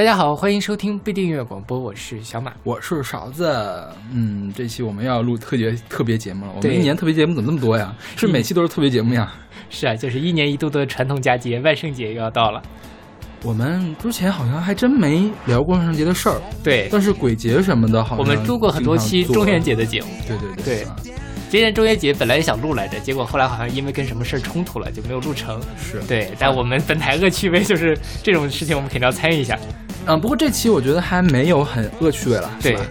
大家好，欢迎收听不订阅广播，我是小马，我是勺子。嗯，这期我们要录特别特别节目了。我们一年特别节目怎么那么多呀？是每期都是特别节目呀？是啊，就是一年一度的传统佳节，万圣节又要到了。我们之前好像还真没聊过万圣节的事儿，对，但是鬼节什么的，好像我们录过很多期中元节的节目。对对对对啊今年中元节本来也想录来着，结果后来好像因为跟什么事儿冲突了，就没有录成。是。对，但我们本台恶趣味就是这种事情，我们肯定要参与一下。嗯，不过这期我觉得还没有很恶趣味了，是对吧？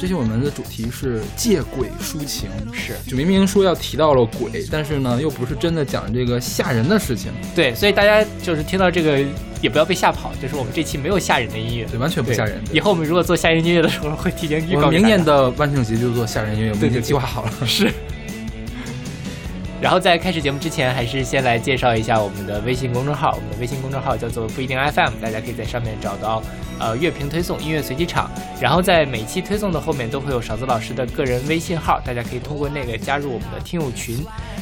这期我们的主题是借鬼抒情，是就明明说要提到了鬼，但是呢，又不是真的讲这个吓人的事情，对，所以大家就是听到这个也不要被吓跑，就是我们这期没有吓人的音乐。对，完全不吓人。以后我们如果做吓人音乐的时候，会提前预告明年的万圣节就做吓人音乐，我们已经计划好了。是。然后在开始节目之前，还是先来介绍一下我们的微信公众号。我们的微信公众号叫做不一定 FM，大家可以在上面找到呃乐评推送、音乐随机场。然后在每期推送的后面都会有勺子老师的个人微信号，大家可以通过那个加入我们的听友群。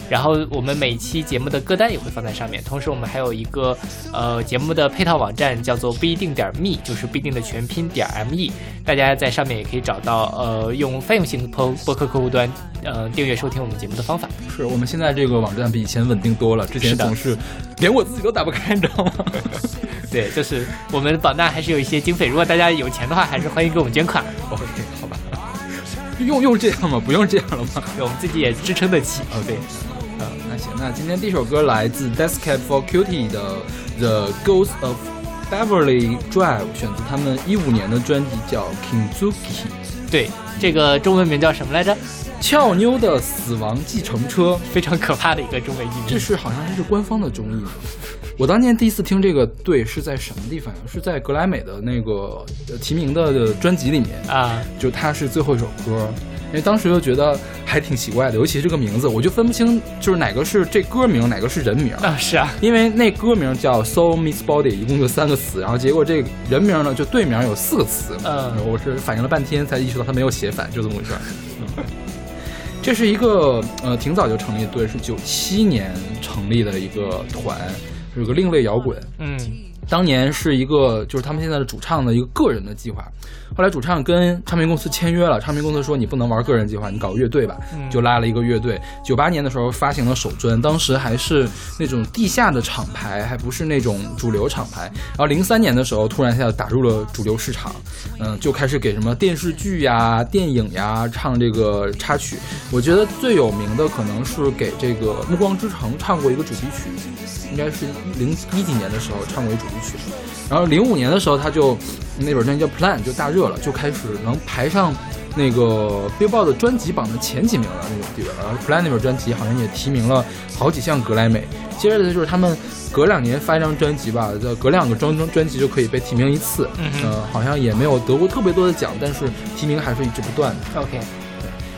然后我们每期节目的歌单也会放在上面，同时我们还有一个呃节目的配套网站，叫做不一定点 me，就是不一定的全拼点 me，大家在上面也可以找到呃用泛用型播播客客户端呃订阅收听我们节目的方法。是我们现在这个网站比以前稳定多了，之前总是连我自己都打不开，你知道吗？对，就是我们榜单还是有一些经费，如果大家有钱的话，还是欢迎给我们捐款，OK，好吧，用用这样吗？不用这样了吗？对我们自己也支撑得起。哦，对，呃，那行，那今天第一首歌来自 Cab for Cutie 的《The Ghost of Beverly Drive》，选择他们一五年的专辑叫《Kinzuki》，对，这个中文名叫什么来着？俏妞的死亡计程车。非常可怕的一个中文译名。这是好像是官方的中译。我当年第一次听这个队是在什么地方？是在格莱美的那个呃提名的专辑里面，啊，就它是最后一首歌。因为当时就觉得还挺奇怪的，尤其是这个名字，我就分不清就是哪个是这歌名，哪个是人名。啊是啊，因为那歌名叫 Soul Meets Body，一共就三个词，然后结果这个人名呢就队名有四个词。嗯我是反应了半天才意识到他没有写反，就这么回事儿。嗯这是一个呃挺早就成立的队，是九七年成立的一个团，是个另类摇滚。嗯当年是一个就是他们现在的主唱的一个个人的计划，后来主唱跟唱片公司签约了，唱片公司说你不能玩个人计划，你搞乐队吧，嗯就拉了一个乐队。九八年的时候发行了首专，当时还是那种地下的厂牌，还不是那种主流厂牌。然后零三年的时候突然一下打入了主流市场，嗯，就开始给什么电视剧呀、电影呀唱这个插曲。我觉得最有名的可能是给这个《暮光之城》唱过一个主题曲，应该是零一几年的时候唱过一主题曲，然后零五年的时候他就那本专辑叫《Plan》就大热了，就开始能排上那个 Billboard 专辑榜的前几名了那种地位。然后《Plan》那本专辑好像也提名了好几项格莱美。接着就是他们隔两年发一张专辑吧，就隔两个专专专辑就可以被提名一次，嗯呃，好像也没有得过特别多的奖，但是提名还是一直不断的。，OK，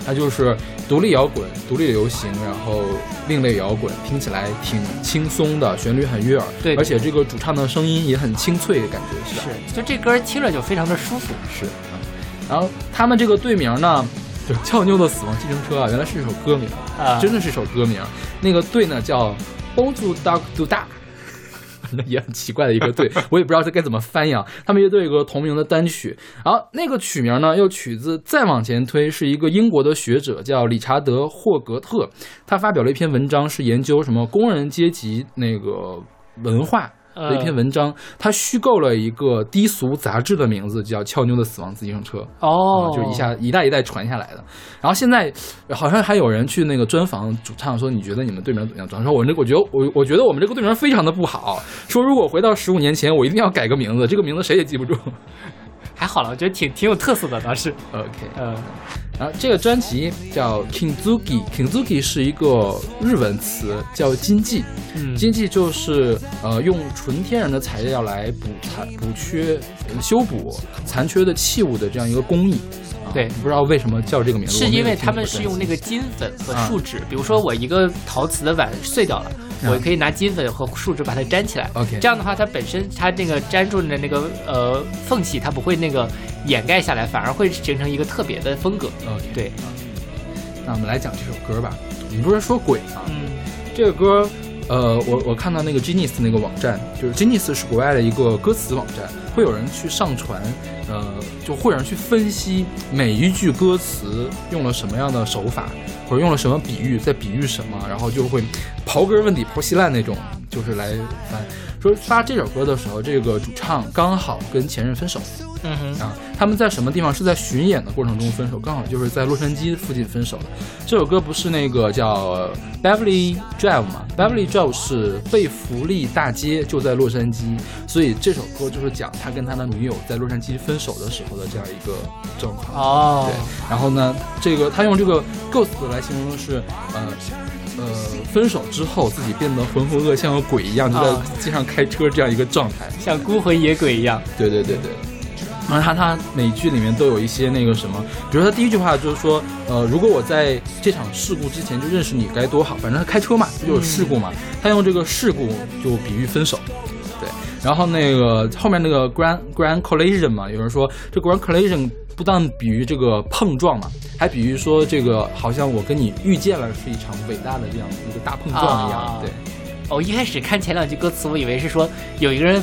它就是独立摇滚、独立流行，然后另类摇滚，听起来挺轻松的，旋律很悦耳，对而且这个主唱的声音也很清脆的感觉，是吧？是，就这歌听着就非常的舒服。是啊。然后他们这个队名呢，就是俏妞的死亡计程车啊，原来是一首歌名，啊真的是一首歌名。那个队呢叫 Born to Dog to 也很奇怪的一个队，我也不知道这该怎么翻译啊。他们乐队有个同名的单曲，然后那个曲名呢又取自再往前推，是一个英国的学者叫理查德霍格特，他发表了一篇文章，是研究什么工人阶级那个文化的一篇文章，他虚构了一个低俗杂志的名字，叫《俏妞的死亡自行车》。哦啊，就是一下一代一代传下来的。然后现在好像还有人去那个专访主唱说，你觉得你们队名怎么样？主唱说，我这我觉得我我觉得我们这个队名非常的不好。说如果回到十五年前，我一定要改个名字，这个名字谁也记不住。还好了，我觉得挺挺有特色的，倒是。OK，嗯然后这个专辑叫 Kinzuki，Kinzuki 是一个日文词，叫金继。嗯，金继就是呃用纯天然的材料来补残、补缺、呃修补残缺的器物的这样一个工艺。啊对不知道为什么叫这个名字，是因为他们是用那个金粉和啊树脂，比如说我一个陶瓷的碗碎掉了，啊我可以拿金粉和树脂把它粘起来。OK 这样的话，它本身它那个粘住的那个呃缝隙，它不会那个掩盖下来，反而会形成一个特别的风格。OK，对，那我们来讲这首歌吧。你不是说鬼吗？嗯这个歌呃，我我看到那个 Genius 那个网站，就是 Genius 是国外的一个歌词网站，会有人去上传，呃，就会有人去分析每一句歌词用了什么样的手法，或者用了什么比喻，在比喻什么，然后就会刨根问底、刨稀烂那种，就是来翻。说发这首歌的时候，这个主唱刚好跟前任分手。嗯哼啊，他们在什么地方？是在巡演的过程中分手，刚好就是在洛杉矶附近分手的。这首歌不是那个叫 Beverly Drive 吗？Beverly Drive 是贝弗利大街，就在洛杉矶，所以这首歌就是讲他跟他的女友在洛杉矶分手的时候的这样一个状况。哦，对，然后呢，这个他用这个 ghost 来形容的是，呃。呃，分手之后自己变得浑浑噩，像个鬼一样，就在街上开车这样一个状态，像孤魂野鬼一样。对对对对。然后他他每句里面都有一些那个什么，比如他第一句话就是说，呃，如果我在这场事故之前就认识你该多好。反正他开车嘛，不就是事故嘛。他用这个事故就比喻分手。对。然后那个后面那个 grand grand collision 嘛，有人说这 grand collision 不但比喻这个碰撞嘛。还比喻说，这个好像我跟你遇见了，是一场伟大的这样一个大碰撞一样。对，哦，一开始看前两句歌词，我以为是说有一个人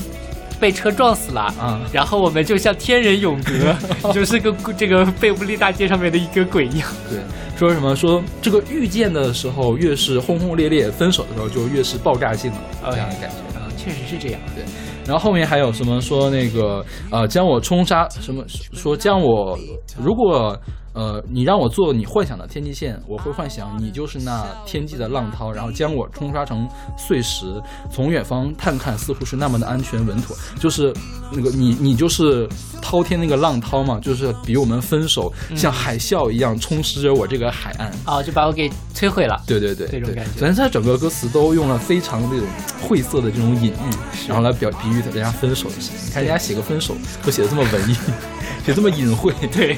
被车撞死了，啊，然后我们就像天人永隔，就是个这个贝弗利大街上面的一个鬼一样。对，说什么说这个遇见的时候越是轰轰烈烈，分手的时候就越是爆炸性的这样的感觉啊，确实是这样。对。然后后面还有什么说那个呃将我冲杀什么说将我如果呃你让我做你幻想的天际线，我会幻想你就是那天际的浪涛，然后将我冲刷成碎石，从远方探看似乎是那么的安全稳妥，就是那个你你就是滔天那个浪涛嘛，就是比我们分手像海啸一样充实着我这个海岸啊，就把我给摧毁了。对对对，这种感觉。反正他整个歌词都用了非常那种晦涩的这种隐喻，然后来表比喻。人家分手的事情，你看人家写个分手都写的这么文艺，写这么隐晦。对，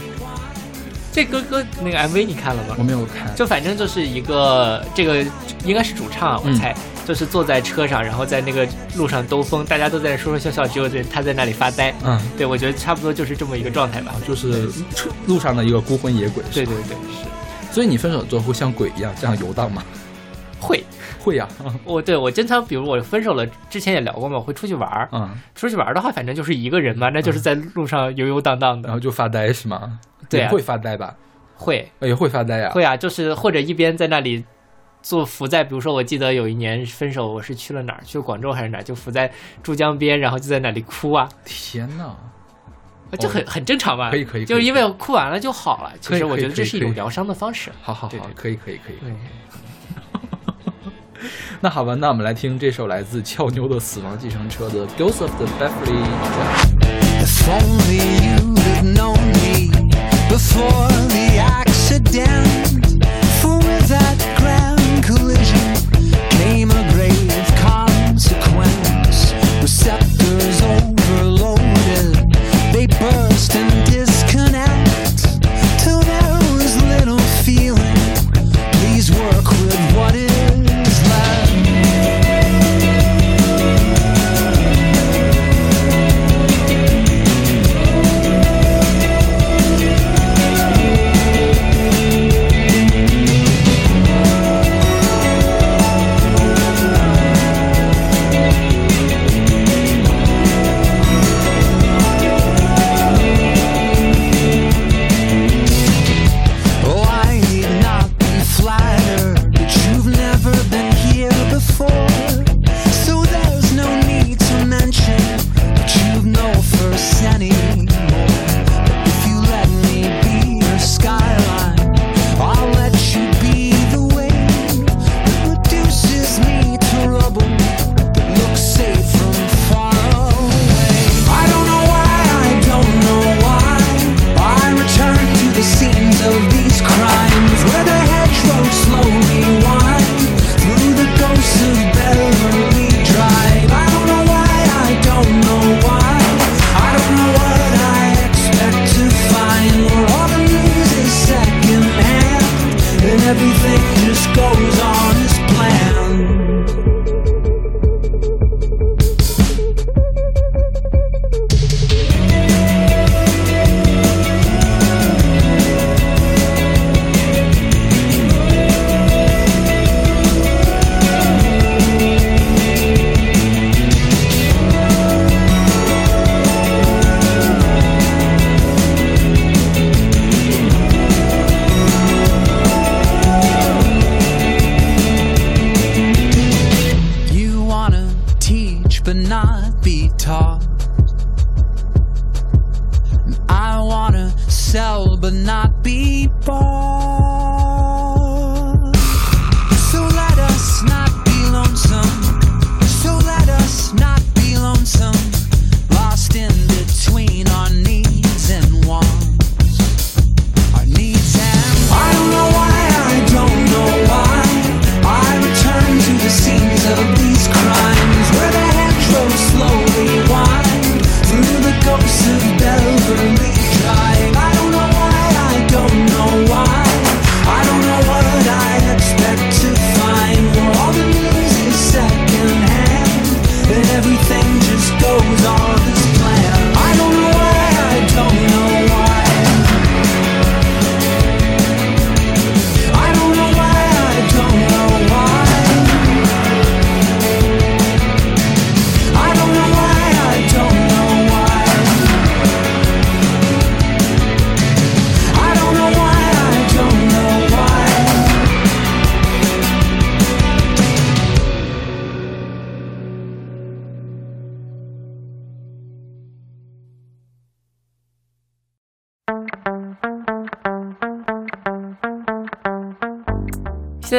这歌歌那个 MV 你看了吗？我没有看。就反正就是一个这个应该是主唱，我猜就是坐在车上，然后在那个路上兜风，大家都在说说笑笑，只有这他在那里发呆。嗯，对，我觉得差不多就是这么一个状态吧，就是车路上的一个孤魂野鬼。对对对，是。所以你分手之后会像鬼一样这样游荡吗？会。会呀，我对我经常，比如我分手了，之前也聊过嘛，我会出去玩儿。嗯，出去玩儿的话，反正就是一个人嘛，那就是在路上游游荡荡的，然后就发呆是吗？对，会发呆吧？会，也会发呆呀。会啊，就是或者一边在那里坐浮在，比如说我记得有一年分手，我是去了哪儿？去广州还是哪儿？就浮在珠江边，然后就在那里哭啊！天哪，就很很正常嘛。可以可以，就是因为哭完了就好了。其实我觉得这是一种疗伤的方式。好好好，可以可以可以。对。那好吧，那我们来听这首来自俏妞的《死亡计程车》的《Ghost of the Beverly》。before the accident. For that grand collision came a grave consequence.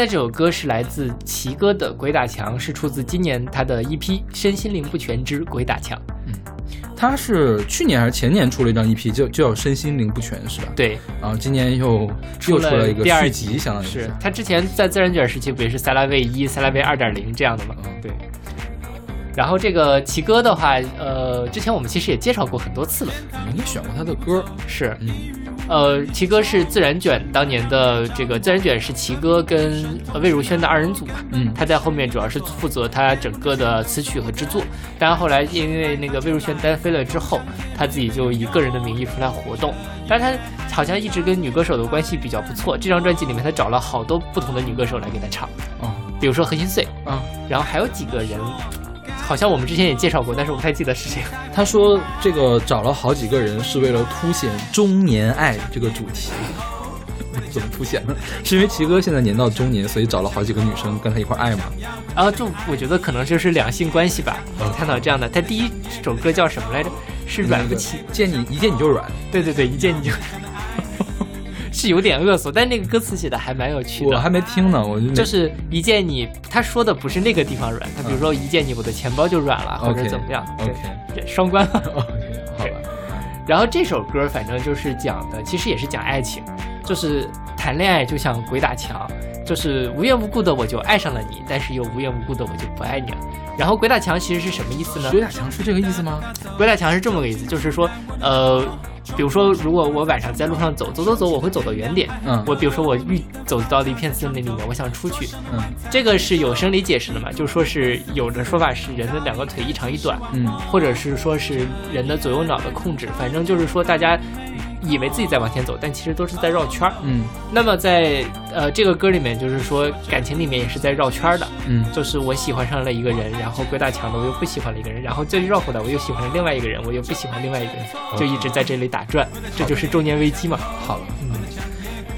这首歌是来自奇哥的《鬼打墙》，是出自今年他的一批《身心灵不全之鬼打墙》。嗯他是去年还是前年出了一张 EP，就就叫《身心灵不全》，是吧？。对，然后今年又又出了一个第二续集，相当于是他之前在自然卷时期不也是塞拉维一、塞拉维二点零这样的吗？嗯对。然后这个奇哥的话，呃，之前我们其实也介绍过很多次了，我们选过他的歌，是，嗯呃，奇哥是自然卷当年的这个自然卷是奇哥跟呃魏如萱的二人组嘛，嗯他在后面主要是负责他整个的词曲和制作，当然后来因为那个魏如萱单飞了之后，他自己就以个人的名义出来活动，但是他好像一直跟女歌手的关系比较不错，这张专辑里面他找了好多不同的女歌手来给他唱，哦比如说何心碎，嗯，然后还有几个人，好像我们之前也介绍过，但是我不太记得是谁。他说这个找了好几个人是为了凸显中年爱这个主题。怎么凸显呢？是因为奇哥现在年到中年，所以找了好几个女生跟他一块爱嘛？然后就我觉得可能就是两性关系吧，嗯看到这样的。他第一首歌叫什么来着？是软不起。见你一见你就软。对对对，一见你就，是有点恶俗，但那个歌词写的还蛮有趣的。我还没听呢，我就就是一见你，他说的不是那个地方软，他比如说一见你，我的钱包就软了，或者怎么样。OK 对，双关了。OK，好吧。然后这首歌反正就是讲的，其实也是讲爱情，就是谈恋爱就像鬼打墙，就是无缘无故的我就爱上了你，但是又无缘无故的我就不爱你了。然后鬼打墙其实是什么意思呢？鬼打墙是这个意思吗？鬼打墙是这么个意思，就是说，呃，比如说，如果我晚上在路上走走走走，我会走到原点。嗯我比如说我遇走到了一片森林里面，我想出去，嗯这个是有生理解释的嘛？就说是有的说法是人的两个腿一长一短，嗯或者是说是人的左右脑的控制，反正就是说大家以为自己在往前走，但其实都是在绕圈儿。嗯那么在呃这个歌里面，就是说感情里面也是在绕圈儿的，嗯就是我喜欢上了一个人，然后鬼打墙的我又不喜欢了一个人，然后再绕回来我又喜欢了另外一个人，我又不喜欢另外一个人，就一直在这里打转，这就是中年危机嘛。好了。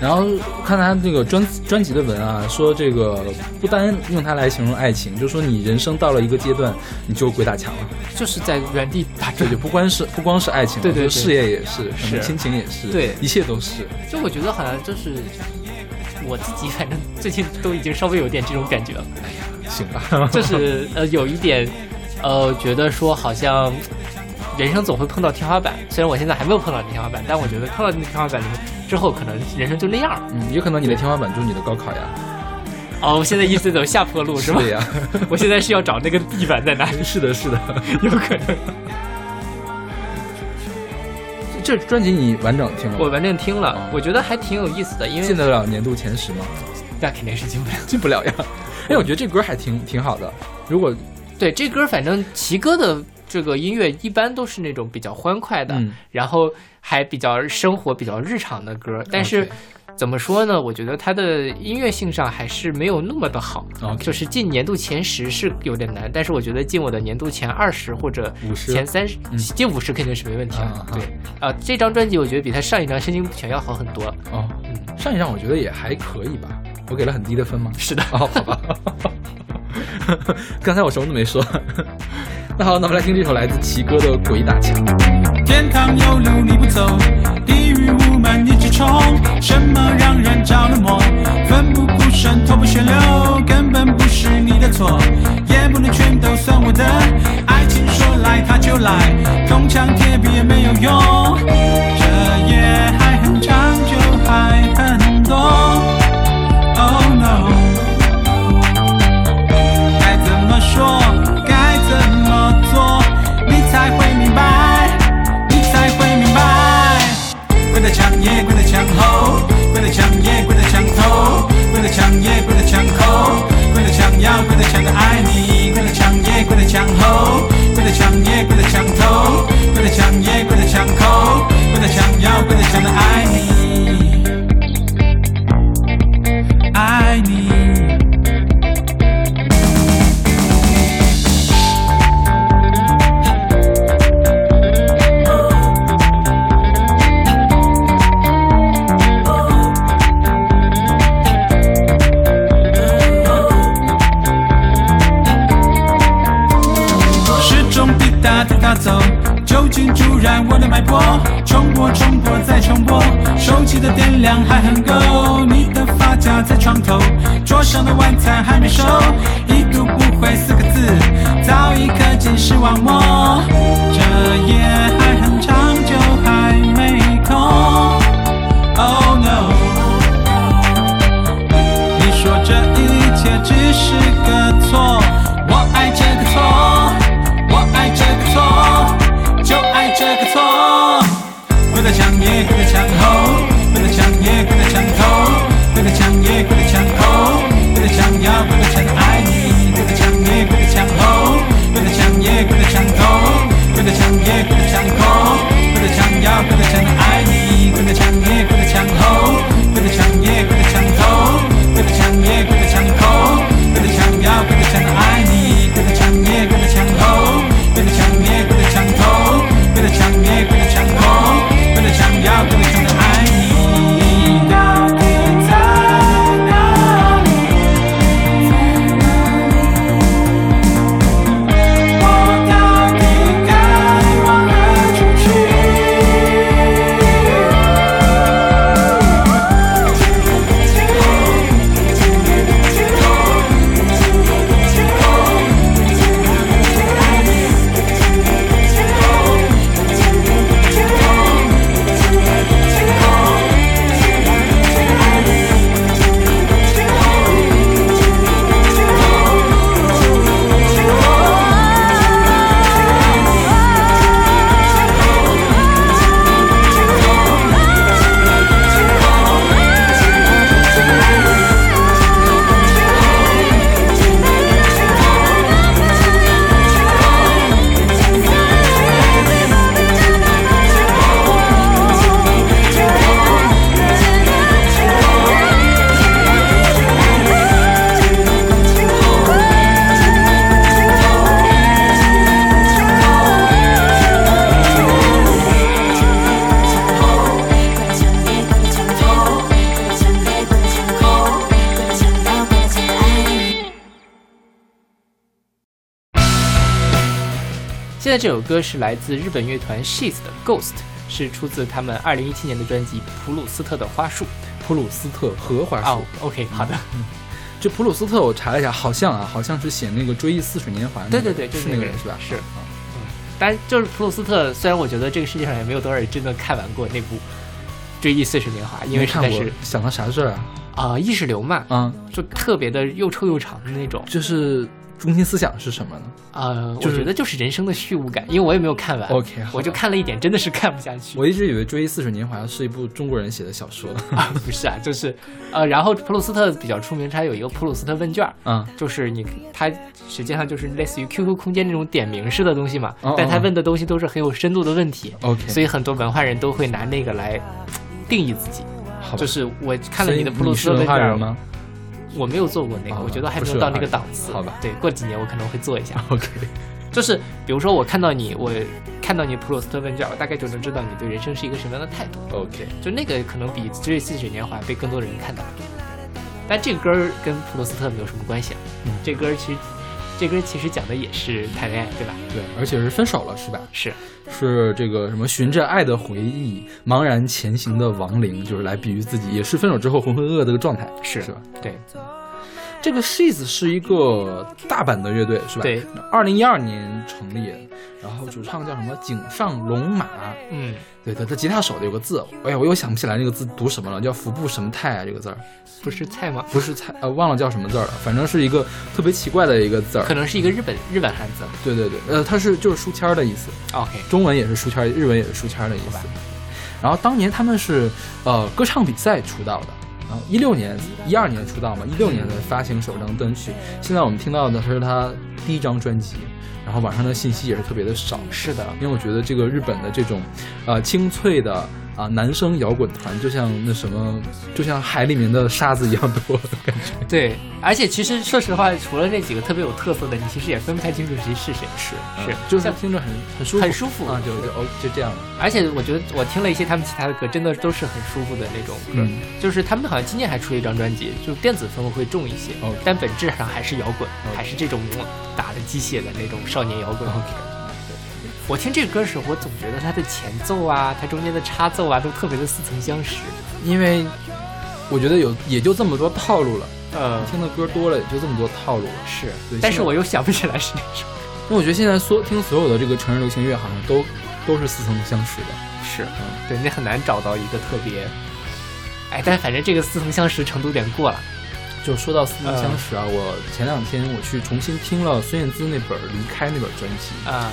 然后看他这个专专辑的文啊，说这个不单用它来形容爱情，就说你人生到了一个阶段，你就鬼打墙了。就是在原地打转这就。不光是不光是爱情，对对对事业也是，可是亲情也是，对一切都是。就我觉得好像就是我自己，反正最近都已经稍微有点这种感觉了，行吧，就是呃有一点呃觉得说好像人生总会碰到天花板，虽然我现在还没有碰到天花板，但我觉得碰到那天花板之后，可能人生就那样了。嗯，有可能你的天花板就是你的高考呀，哦，我现在一直在走下坡路是吧对？呀，我现在是要找那个地板在哪里，是的，是的。有可能。这专辑你完整听了？我完整听了哦，我觉得还挺有意思的，因为进得了年度前十吗？那肯定是进不了。进不了呀。哎，我觉得这歌还挺挺好的。如果对，这歌反正齐哥的这个音乐一般都是那种比较欢快的，嗯然后还比较生活、比较日常的歌。但是怎么说呢？我觉得它的音乐性上还是没有那么的好。就是进年度前十是有点难，但是我觉得进我的年度前二十或者50前三进五十肯定是没问题的。对啊、这张专辑我觉得比他上一张《身心不全》要好很多。哦，嗯，上一张我觉得也还可以吧，我给了很低的分吗？是的。哦，好吧。刚才我什么都没说。那好，那我们来听这首来自奇哥的《鬼打墙》。天堂有路你不走，地狱无门你直冲。什么让人着了魔，奋不顾身，头破血流，根本不是你的错，也不能全都算我的。爱情说来它就来，铜墙铁壁也没有用，这夜还很长，就还很多。要跪在墙的爱你，跪在墙也跪在墙后，跪在墙也跪在墙头，跪在墙也跪在墙口，跪在墙要跪在墙的爱你，我的脉搏，重播重播再重播，手机的电量还很够，你的发夹在床头，桌上的晚餐还没收。一读不回四个字，早已刻进视网膜，歌是来自日本乐团 She's 的《Ghost》，是出自他们二零一七年的专辑《普鲁斯特的花束》。普鲁斯特荷花哦树。，OK，好的，这普鲁斯特我查了一下，好像啊，好像是写那个《追忆似水年华》那个。对对对，就是那个人是吧？是。嗯但就是普鲁斯特，虽然我觉得这个世界上也没有多少人真的看完过那部《追忆似水年华》，因为没看过实在是，想到啥事儿啊？啊、意识流嘛，嗯，就特别的又臭又长的那种。就是中心思想是什么呢？呃，就是我觉得就是人生的虚无感，因为我也没有看完 OK，我就看了一点，真的是看不下去。我一直以为《追忆似水年华》是一部中国人写的小说。啊，不是啊，就是呃，然后普鲁斯特比较出名，他有一个普鲁斯特问卷儿，嗯，就是你他实际上就是类似于 QQ 空间那种点名式的东西嘛，哦但他哦问的东西都是很有深度的问题，OK，所以很多文化人都会拿那个来定义自己。就是我看了你的普鲁斯特问卷吗？我没有做过那个，我觉得还没有到那个档次。好吧对，过几年我可能会做一下。OK，就是比如说我看到你，我看到你普鲁斯特问卷，我大概就能知道你对人生是一个什么样的态度。OK，就那个可能比《追忆似水年华》被更多的人看到。但这个歌儿跟普鲁斯特没有什么关系啊。嗯这歌儿其实这歌其实讲的也是谈恋爱，对吧？对，而且是分手了，是吧？是，是这个什么循着爱的回忆，茫然前行的亡灵，就是来比喻自己，也是分手之后浑浑噩噩的一个状态，是是吧？对，这个 She's 是一个大阪的乐队，是吧？对，二零一二年成立，然后主唱叫什么井上龙马，嗯，对对，他吉他手的有个字，哎呀，我又想不起来那个字读什么了，叫服部什么太啊，这个字儿不是菜吗？不是菜，呃，忘了叫什么字儿了，反正是一个特别奇怪的一个字儿可。能是一个日本日本汉字。对对对，呃，它是就是书签儿的意思，OK，中文也是书签儿，日文也是书签儿的意思。然后当年他们是呃歌唱比赛出道的，然后一六年、一二年出道嘛，一六年的发行首张单曲。现在我们听到的是他第一张专辑，然后网上的信息也是特别的少。是的，因为我觉得这个日本的这种，呃，清脆的啊、男生摇滚团，就像那什么，就像海里面的沙子一样多的感觉。对，而且其实说实话，除了那几个特别有特色的，你其实也分不太清楚谁是谁。是是嗯，就是像听着很很舒服，很舒服啊，就就哦就这样了。而且我觉得我听了一些他们其他的歌，真的都是很舒服的那种歌。嗯就是他们好像今年还出了一张专辑，就电子风会重一些，哦但本质上还是摇滚还是这种嗯打的机械的那种少年摇滚。我听这个歌的时候，我总觉得它的前奏啊，它中间的插奏啊，都特别的似曾相识。因为我觉得有也就这么多套路了，呃，听的歌多了也就这么多套路了。是但是我又想不起来是哪首。因为我觉得现在所听所有的这个成人流行乐，好像都都是似曾相识的。是，对，你很难找到一个特别，哎，但反正这个似曾相识程度有点过了。就说到似曾相识啊，我前两天我去重新听了孙燕姿那本《离开》那本专辑，啊、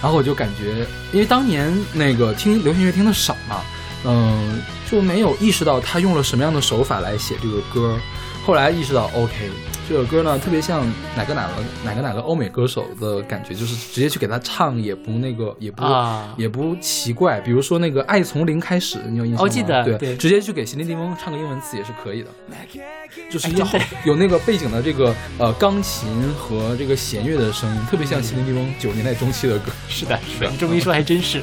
然后我就感觉，因为当年那个听流行乐听的少嘛，嗯、就没有意识到他用了什么样的手法来写这个歌。后来意识到，OK，这首歌呢特别像哪个哪个哪个哪个欧美歌手的感觉，就是直接去给他唱，也不那个，也不、啊也不奇怪。比如说那个《爱从零开始》，你有印象吗？哦记得对，对直接去给席琳迪翁唱个英文词也是可以的。就是要哎有那个背景的这个呃钢琴和这个弦乐的声音，特别像席琳迪翁九十年代中期的歌。是的，是的，你这么一说还真是。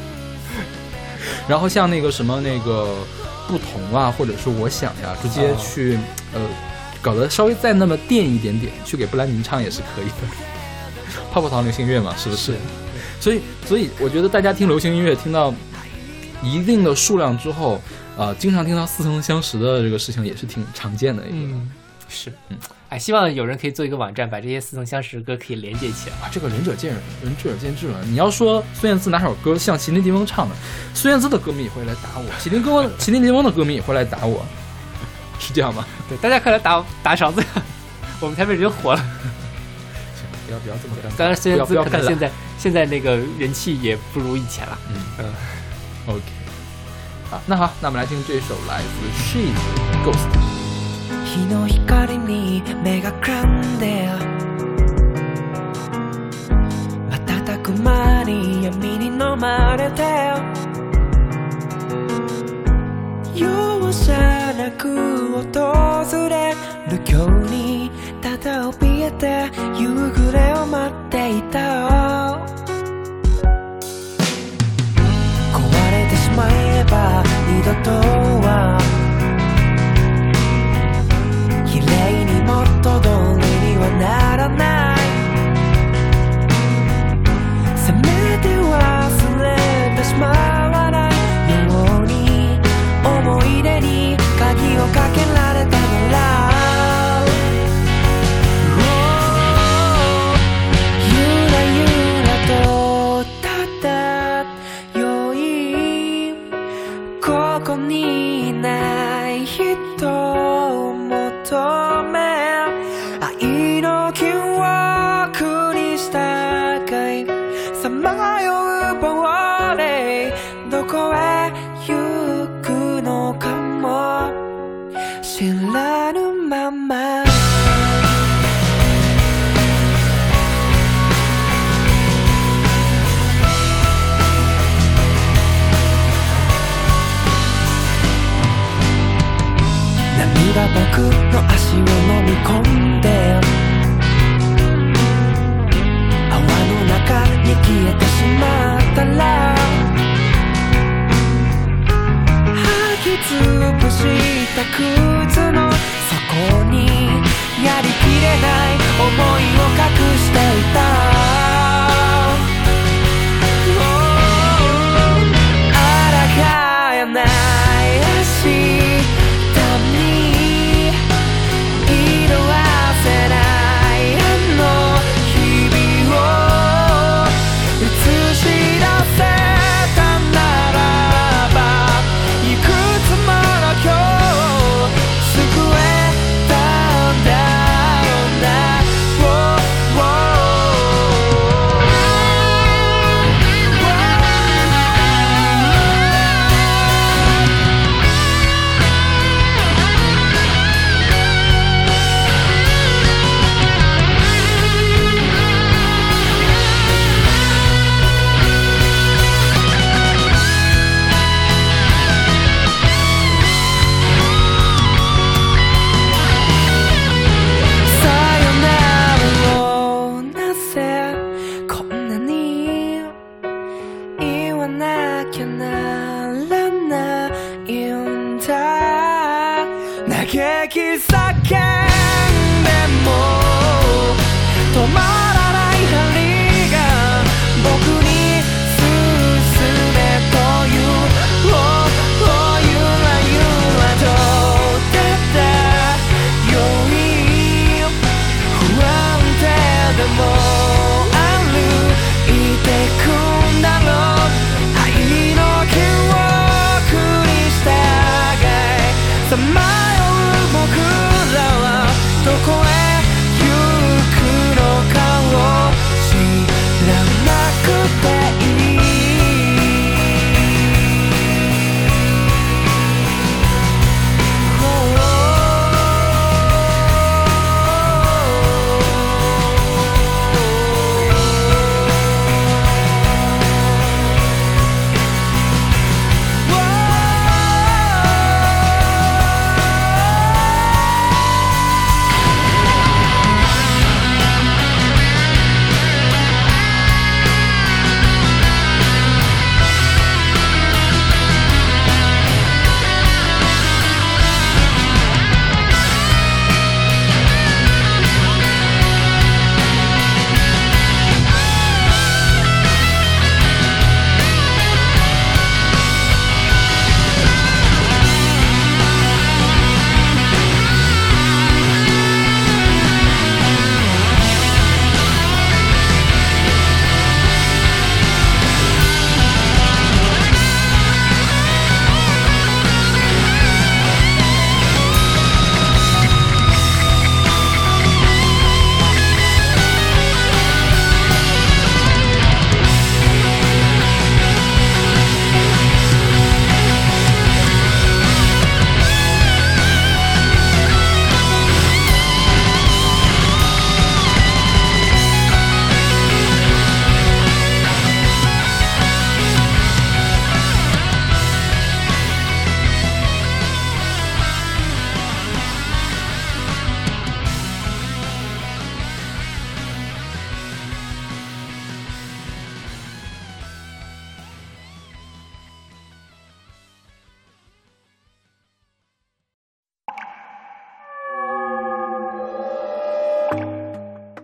然后像那个什么那个不同啊，或者是我想呀，直接啊去、呃搞得稍微再那么垫一点点，去给布兰妮唱也是可以的。泡泡糖流行乐嘛，是不是？所以所以我觉得大家听流行音乐听到一定的数量之后，呃，经常听到似曾相识的这个事情也是挺常见的一个。嗯，是，嗯，哎，希望有人可以做一个网站，把这些似曾相识的歌可以连接起来。啊，这个仁者见仁，仁者见智了。你要说孙燕姿哪首歌像麒麟迪翁唱的，孙燕姿的歌迷也会来打我，麒麟歌麒麟迪翁的歌迷也会来打我，是这样吗？对，大家快来打打勺子，我们台北人火了。不要不要这么尴尬，当然，孙燕姿不要不要看可能现在现在那个人气也不如以前了。嗯嗯 OK，好，那好，那我们来听这首来自 She Ghost。日の光に目がくらんで瞬く間に闇に飲まれて 容赦なく訪れる今日にた。だ怯えて夕暮れを待っていた壊れてしまえば二度とは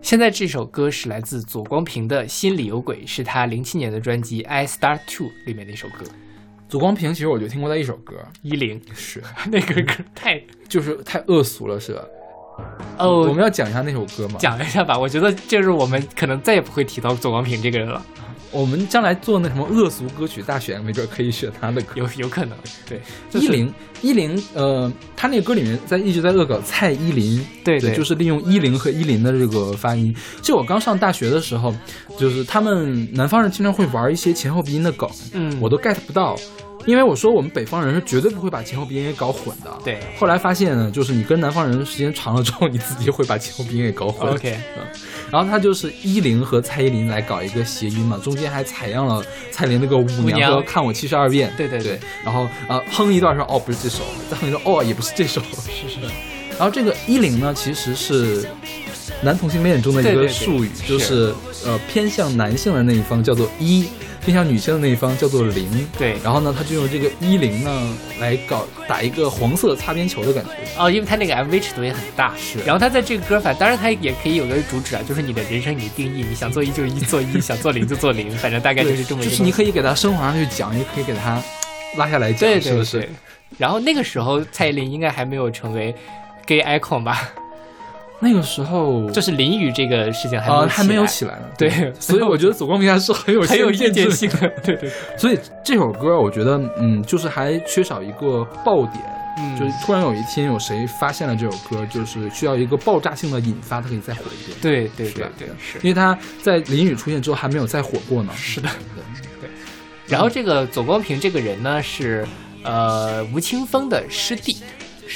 现在这首歌是来自左光平的《心里有鬼》，是他零七年的专辑《I Start To》里面的一首歌。左光平其实我就听过他一首歌，一零是 那个歌太就是太恶俗了，是吧？哦，我们要讲一下那首歌吗？讲一下吧。我觉得这是我们可能再也不会提到左光平这个人了，我们将来做那什么恶俗歌曲大选，没准可以选他的歌。有有可能。对，就是依林，依林，呃，他那个歌里面在一直在恶搞蔡依林，对对就是利用依林和依林的这个发音。就我刚上大学的时候，就是他们南方人经常会玩一些前后鼻音的梗，嗯我都 get 不到，因为我说我们北方人是绝对不会把前后鼻音给搞混的。对后来发现呢，就是你跟南方人时间长了之后，你自己会把前后鼻音给搞混。OK 嗯，然后他就是依林和蔡依林来搞一个谐音嘛，中间还采样了蔡依林那个舞舞娘娘和看我七十二变。对对对对，然后呃哼一段说哦不是这首，再哼一段哦也不是这首。是是然后这个依林呢，其实是男同性恋中的一对对对个术语，就是呃偏向男性的那一方叫做一，偏向女性的那一方叫做零。对然后呢，他就用这个一零呢来搞打一个黄色擦边球的感觉。哦，因为他那个 MV 尺度也很大，是然后他在这个歌反，当然他也可以有个主旨啊，就是你的人生你定义，你想做一就一做一，想做零就做零，反正大概就是这么一个。就是你可以给他升华上去讲，也可以给他拉下来讲，对对是不是对？然后那个时候蔡依林应该还没有成为 gay icon 吧？那个时候就是淋雨这个事情还没还没有起来呢。对所以我觉得左光平还是很有很有意先见性的，对对，所以这首歌，我觉得，嗯，就是还缺少一个爆点，嗯就是突然有一天有谁发现了这首歌，就是需要一个爆炸性的引发，它可以再火一遍。对对对对是。因为它在淋雨出现之后还没有再火过呢。是的对，然后这个左光平这个人呢是呃吴青峰的师弟，是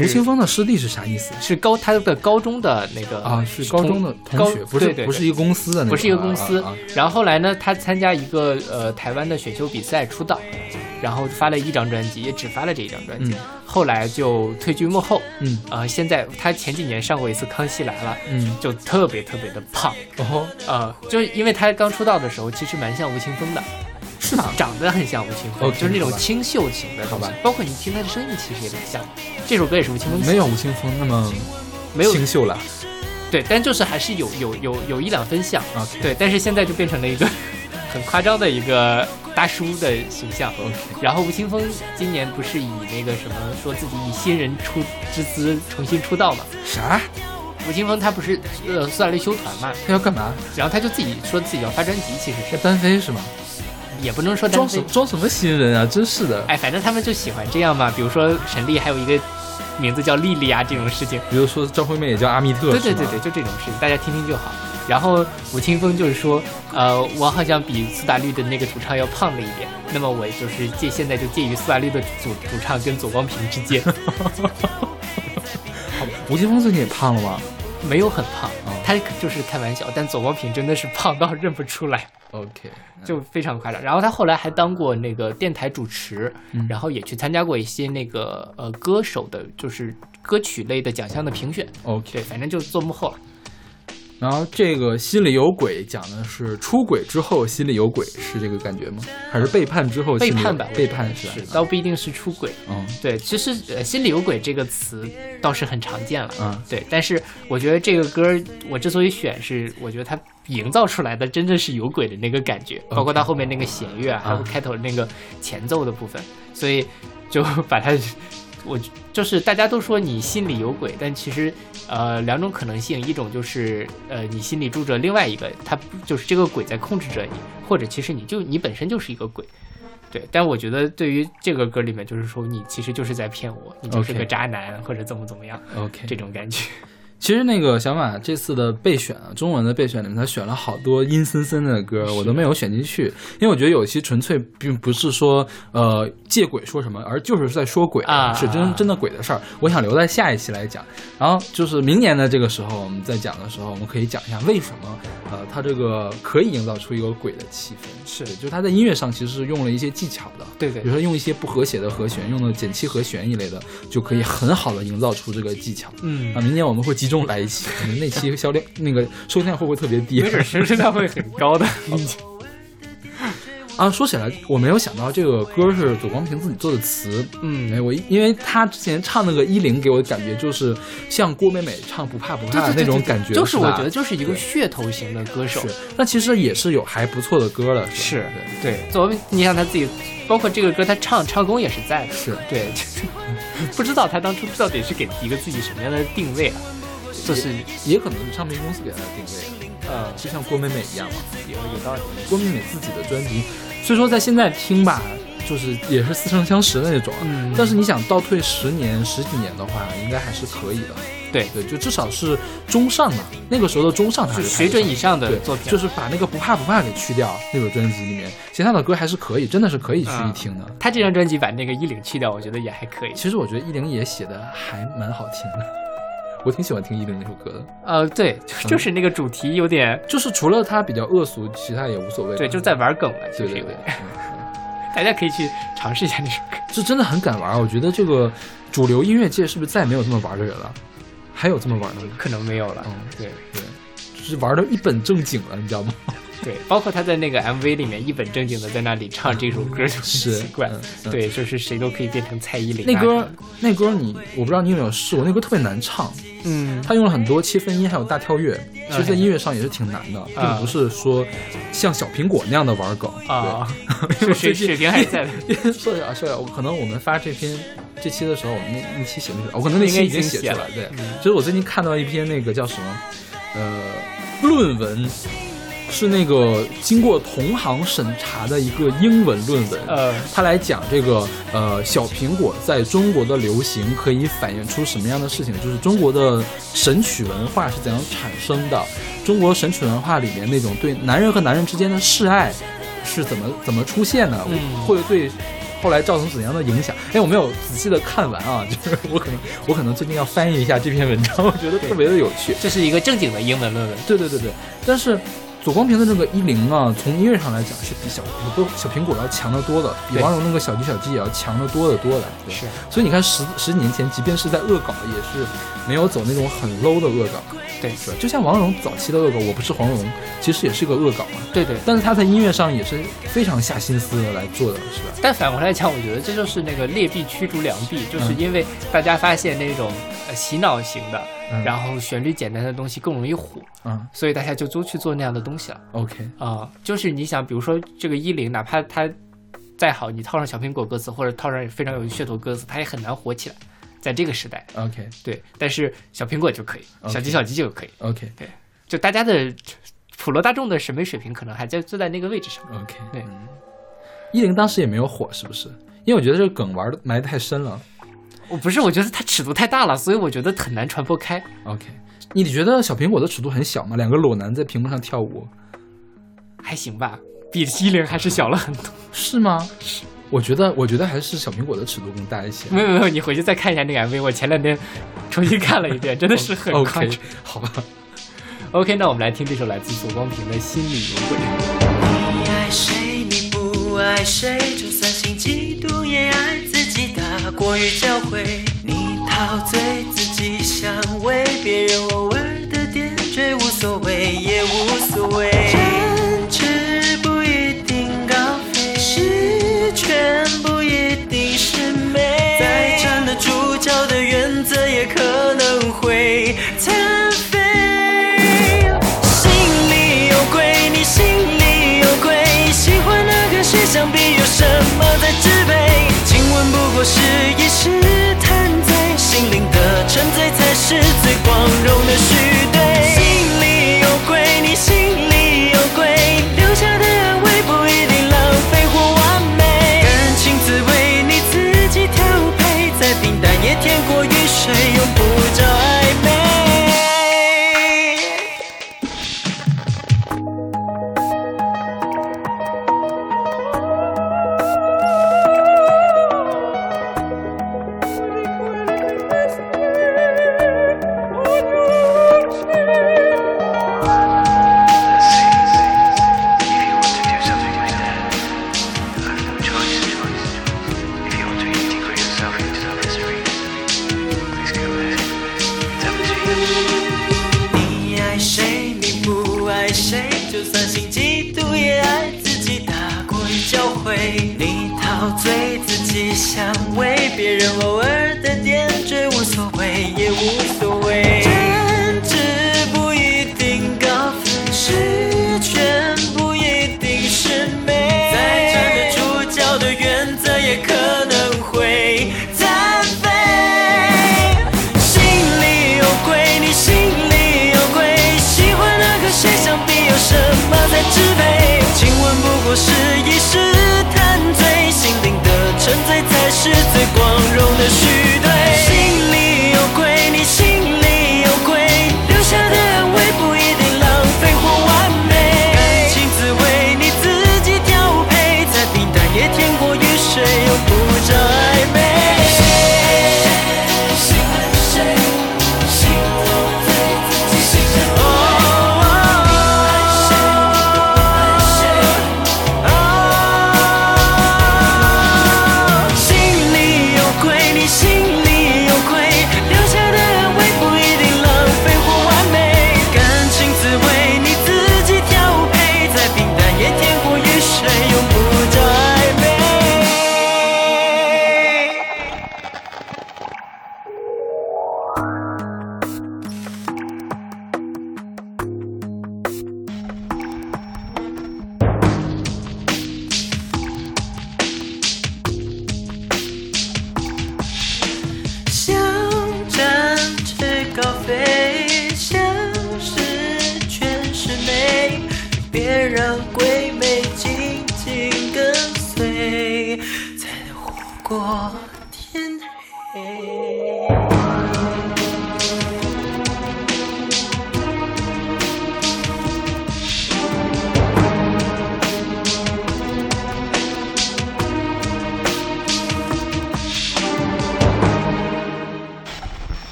吴青峰的师弟是啥意思？是高他的高中的那个啊，是高中的同学，高不是不是一个公司的那个，不是一个公司。然后后来呢，他参加一个呃台湾的选秀比赛出道，然后发了一张专辑，也只发了这一张专辑。嗯后来就退居幕后。嗯呃，现在他前几年上过一次《康熙来了》，嗯，就特别特别的胖。呃，就是因为他刚出道的时候，其实蛮像吴青峰的。是吗？长得很像吴青峰 OK，就是那种清秀型的东西好吧包括你听他的声音，其实也很像。这首歌也是吴青峰没有吴青峰那么没有清秀了。对，但就是还是有有有有一两分像。OK，对，但是现在就变成了一个很夸张的一个大叔的形象。然后吴青峰今年不是以那个什么说自己以新人出之姿重新出道吗？啥？吴青峰他不是呃算了一休团嘛，他要干嘛？然后他就自己说自己要发专辑，其实是单飞是吗？也不能说单装飞什装什么新人啊？真是的。哎，反正他们就喜欢这样嘛。比如说沈丽还有一个名字叫丽丽啊，这种事情。比如说张惠妹也叫阿密特，对对对对，就这种事情，大家听听就好。然后吴青峰就是说，呃，我好像比苏打绿的那个主唱要胖了一点，那么我就是介现在就介于苏打绿的主主唱跟左光平之间，吴青峰最近也胖了吗没有很胖哦，他就是开玩笑，但左光平真的是胖到认不出来，？OK，就非常夸张。然后他后来还当过那个电台主持，嗯然后也去参加过一些那个呃歌手的，就是歌曲类的奖项的评选，OK。对，反正就做幕后了。然后这个心里有鬼讲的是出轨之后心里有鬼，是这个感觉吗？还是背叛之后心里有背叛吧，背叛是倒不一定是出轨。嗯对，其实呃，心里有鬼这个词倒是很常见了。嗯对，但是我觉得这个歌我之所以选是，我觉得它营造出来的真正是有鬼的那个感觉，包括它后面那个弦乐啊，还有啊开头那个前奏的部分，所以就 把它，我就是大家都说你心里有鬼，但其实呃两种可能性，一种就是呃你心里住着另外一个，他就是这个鬼在控制着你，或者其实你就你本身就是一个鬼。对，但我觉得对于这个歌里面，就是说你其实就是在骗我，你就是个渣男或者怎么怎么样，OK。这种感觉。其实那个小马这次的备选啊，中文的备选里面，他选了好多阴森森的歌，我都没有选进去，因为我觉得有些纯粹并不是说呃借鬼说什么，而就是在说鬼，啊是真真的鬼的事儿。我想留在下一期来讲。然后就是明年的这个时候，我们在讲的时候，我们可以讲一下为什么呃他这个可以营造出一个鬼的气氛，是就是他在音乐上其实是用了一些技巧的，对对比如说用一些不和谐的和弦，用的减七和弦一类的，就可以很好的营造出这个技巧。嗯啊，，明年我们会集中来一期，可能那期销量那个收听量会不会特别低没？准收听量会很高的。啊，说起来，我没有想到这个歌是左光平自己做的词。嗯哎，嗯，我因为他之前唱那个一零，给我的感觉就是像郭美美唱不怕不怕的那种感觉，就是我觉得就是一个噱头型的歌手。是，但其实也是有还不错的歌了，是对，对，左文，你想他自己，包括这个歌，他唱唱功也是在的。是。对，不知道他当初到底是给一个自己什么样的定位啊？就是也可能是唱片公司给他的定位，呃，就像郭美美一样嘛。也有道理。郭美美自己的专辑，所以说在现在听吧，就是也是似曾相识的那种。嗯但是你想倒退十年、十几年的话，应该还是可以的。对，对，就至少是中上嘛，那个时候的中上，就是水准以上的作品，就是把那个不怕不怕给去掉，那个专辑里面，其他的歌还是可以，真的是可以去听的。他这张专辑把那个衣领去掉，我觉得也还可以。其实我觉得一零也写的还蛮好听的，我挺喜欢听伊林那首歌的。呃，对，就就是那个主题有点，就是除了它比较恶俗，其他也无所谓。对，就在玩梗了，就对对对是有点。，嗯 大家可以去尝试一下那首歌。这真的很敢玩。我觉得这个主流音乐界是不是再也没有这么玩的人了？还有这么玩的吗？可能没有了。嗯对对，就是玩的一本正经了，你知道吗？对，包括他在那个 MV 里面一本正经的在那里唱这首歌，就很是奇怪嗯。嗯对，就是谁都可以变成蔡依林啊。那歌那歌你我不知道你有没有试过，那歌特别难唱，嗯，他用了很多切分音还有大跳跃，其实在音乐上也是挺难的，并不是说像小苹果那样的玩梗啊，水 水平还在的。对 说呀说呀，我可能我们发这篇这期的时候，我们那那期写没写？我可能那应该已经写出来了。对，其实我最近看到一篇那个叫什么呃论文。是那个经过同行审查的一个英文论文，呃，他来讲这个呃小苹果在中国的流行可以反映出什么样的事情，就是中国的神曲文化是怎样产生的，中国神曲文化里面那种对男人和男人之间的示爱是怎么怎么出现的，嗯会对。后来造成怎样的影响？哎，我没有仔细的看完啊，就是我可能我可能最近要翻译一下这篇文章，我觉得特别的有趣。这是一个正经的英文论文。对对对对，但是左光平的这个一零啊，从音乐上来讲是比小都小苹果要强得多的，比王蓉那个小鸡小鸡也要强得多得多的。对是所以你看十十几年前，即便是在恶搞，也是没有走那种很 low 的恶搞，对是吧？就像王蓉早期的恶搞，我不是黄蓉，其实也是个恶搞嘛。对对。但是他在音乐上也是非常下心思的来做的，是吧？但反过来讲，我觉得这就是那个劣币驱逐良币，就是嗯因为大家发现那种呃洗脑型的，嗯然后旋律简单的东西更容易火，嗯所以大家就都去做那样的东西了。，OK，啊、就是你想，比如说这个一零，哪怕它再好，你套上小苹果歌词或者套上非常有噱头歌词，它也很难火起来。在这个时代，OK 对，但是小苹果就可以小鸡小鸡就可以，OK 对就大家的普罗大众的审美水平可能还在坐在那个位置上。OK，对嗯，一零当时也没有火，是不是？因为我觉得这个梗玩的埋的太深了。我不是，我觉得它尺度太大了，所以我觉得很难传播开。OK，你觉得小苹果的尺度很小吗？两个裸男在屏幕上跳舞，还行吧，比一零还是小了很多。是吗？是我觉得，我觉得还是小苹果的尺度更大一些。没有没有，你回去再看一下那个 MV，我前两天重新看了一遍，真的是很夸 OK，张。好吧。OK，那我们来听这首来自左光平的《心里有鬼》。你爱谁，你不爱谁，就算过于教会。你陶醉自己想为别人我是最光荣的事。就算心嫉妒也爱自己大过于教会。你陶醉自己想为别人偶尔是一时贪醉，心灵的沉醉才是最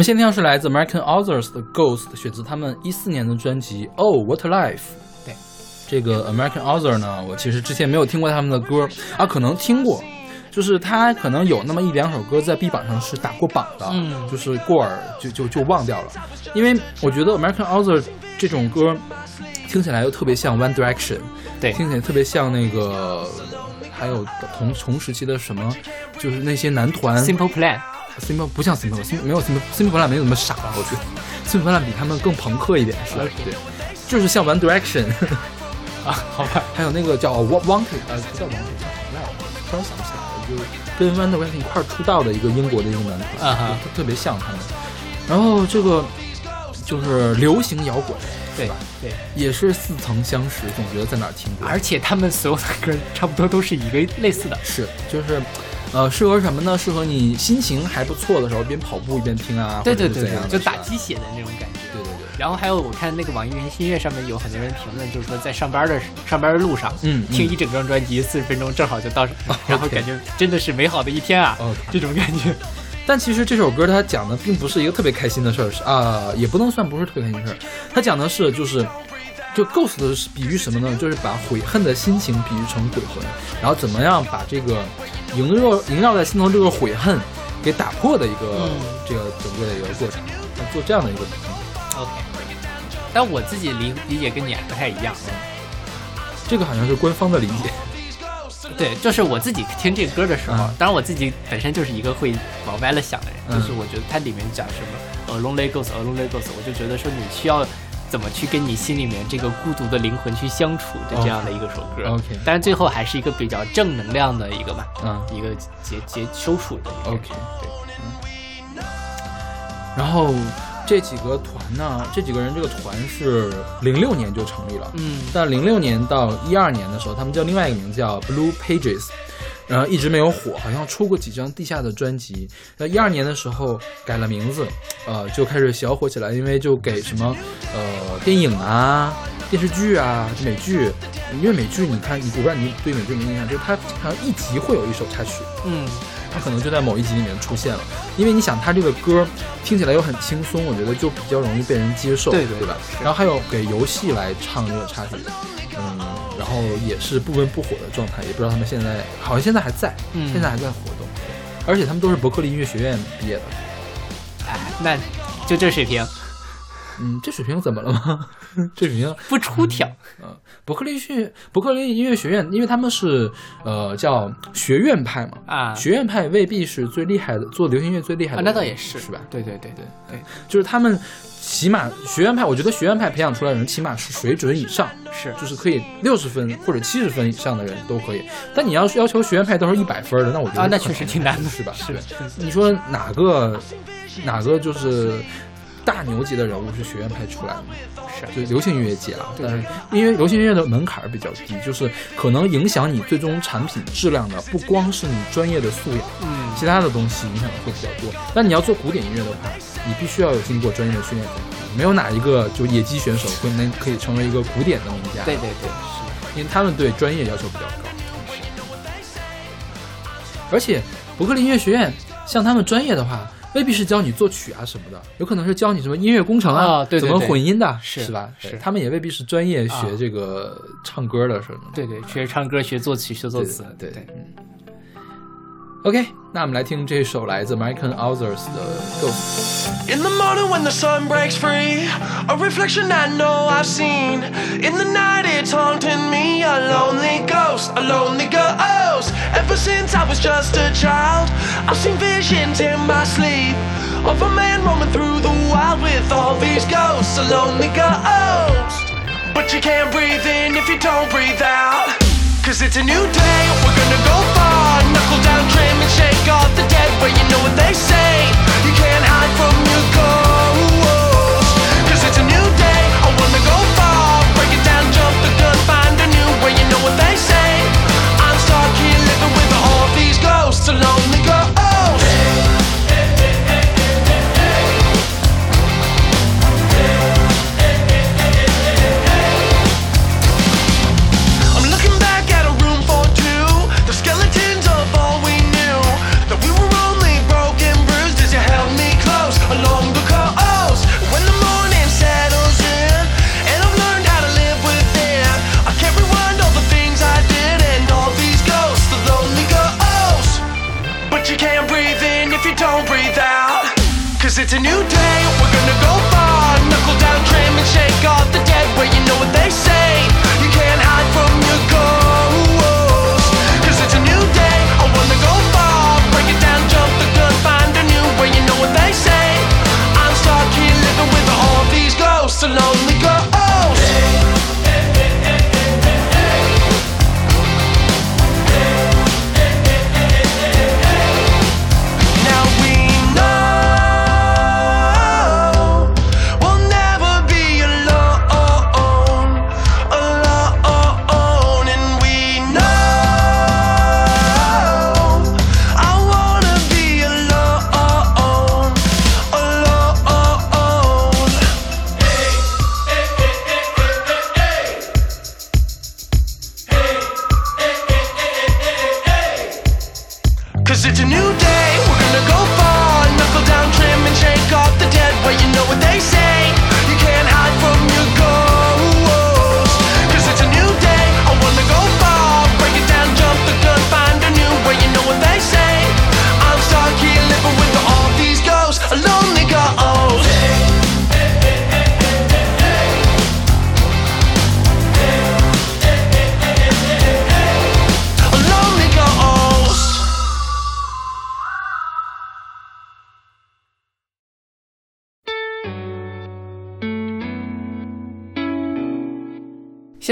们先听到是来自 American Authors 的 Ghost，选自他们一四年的专辑《Oh What Life》。对，这个 American Author 呢，我其实之前没有听过他们的歌啊，可能听过，就是他可能有那么一两首歌在 B 榜上是打过榜的，嗯。就是过耳就就就忘掉了，因为我觉得 American Author 这种歌听起来又特别像 One Direction，对。听起来特别像那个。还有同同时期的什么，就是那些男团，Simple Plan，Simple 不像 Simple 没有 Simple Simple Plan 没有那么傻，我觉得 Simple Plan 比他们更朋克一点，是吧？对，就是像 One Direction 啊，好吧，还有那个叫 Wa- Wanted，呃，不叫 Wanted，叫什么来着？突然想不起来了，就是跟 One Direction 一块儿出道的一个英国的一个男团，啊哈就特特别像他们。然后这个就是流行摇滚，对吧？对，也是似曾相识，总觉得在哪儿听过。而且他们所有的歌差不多都是一个类似的，是，就是，呃，适合什么呢？适合你心情还不错的时候，边跑步一边听啊，对对对就打鸡血的那种感觉。对对对，然后还有我看那个网易云音乐上面有很多人评论，就是说在上班的上班的路上，嗯嗯听一整张专辑四十分钟正好就到，然后感觉真的是美好的一天啊这种感觉。但其实这首歌它讲的并不是一个特别开心的事儿，是啊、也不能算不是特别开心的事儿。它讲的是就是，就 ghost 的是比喻什么呢？就是把悔恨的心情比喻成鬼魂，然后怎么样把这个萦绕萦绕在心头这个悔恨给打破的一个、嗯这个整个的一个过程，它做这样的一个比喻。OK，但我自己理理解跟你还不太一样。这个好像是官方的理解。对，就是我自己听这歌的时候，嗯当然我自己本身就是一个会往歪了想的人，嗯就是我觉得它里面讲什么呃 lonely ghost，呃 lonely ghost，我就觉得说你需要怎么去跟你心里面这个孤独的灵魂去相处的这样的一个首歌。OK 但是最后还是一个比较正能量的一个吧，嗯一个结结收束的一个。OK，对，然后这几个团呢，这几个人这个团是零六年就成立了，嗯但零六年到一二年的时候，他们叫另外一个名字叫 Blue Pages，然后一直没有火，好像出过几张地下的专辑。那一二年的时候改了名字，呃，就开始小火起来，因为就给什么呃电影啊、电视剧啊、美剧，因为美剧你看，你我不知道你对美剧有没有印象，就是它好像一集会有一首插曲。嗯，它可能就在某一集里面出现了，因为你想，它这个歌听起来又很轻松，我觉得就比较容易被人接受，对对对吧？然后还有给游戏来唱这个插曲，嗯，然后也是不温不火的状态，也不知道他们现在好像现在还在，嗯现在还在活动，而且他们都是伯克利音乐学院毕业的，哎，那就这水平嗯，这水平怎么了吗？这水平不出挑。呃，伯克利学伯克利音乐学院，因为他们是呃叫学院派嘛，啊学院派未必是最厉害的，做流行乐最厉害的啊，那倒也是，是吧？对对对对对，就是他们起码学院派，我觉得学院派培养出来的人起码是水准以上，是就是可以六十分或者七十分以上的人都可以。但你要是要求学院派都是一百分的，那我觉得啊，那确实挺难的，是吧？是你说哪个哪个就是大牛级的人物是学院派出来的？是，就流行音乐界啊，对但是因为流行音乐的门槛比较低，就是可能影响你最终产品质量的不光是你专业的素养，嗯，其他的东西影响的会比较多。但你要做古典音乐的话，你必须要有经过专业的训练。没有哪一个就野鸡选手会能可以成为一个古典的名家，对对对，是因为他们对专业要求比较高。而且伯克利音乐学院像他们专业的话，未必是教你作曲啊什么的，有可能是教你什么音乐工程啊，怎么啊对对对混音的，是吧？是他们也未必是专业学啊这个唱歌的什么的。对对，学唱歌、学作曲、学作词，对对。嗯。OK，那我们来听这首来自 American Authors 的《Ghost》。 In the morning when the sun breaks free, a reflection I know I've seen. In the night it's haunting me, a lonely ghost, a lonely ghost. Ever since I was just a child, I've seen visions in my sleep of a man roaming through the wild with all these ghosts, a lonely ghost. But you can't breathe in if you don't breathe out. Cause it's a new day, we're gonna go far. Down, trim, and shake off the dead. But you know what they say, you can't hide from your ghost.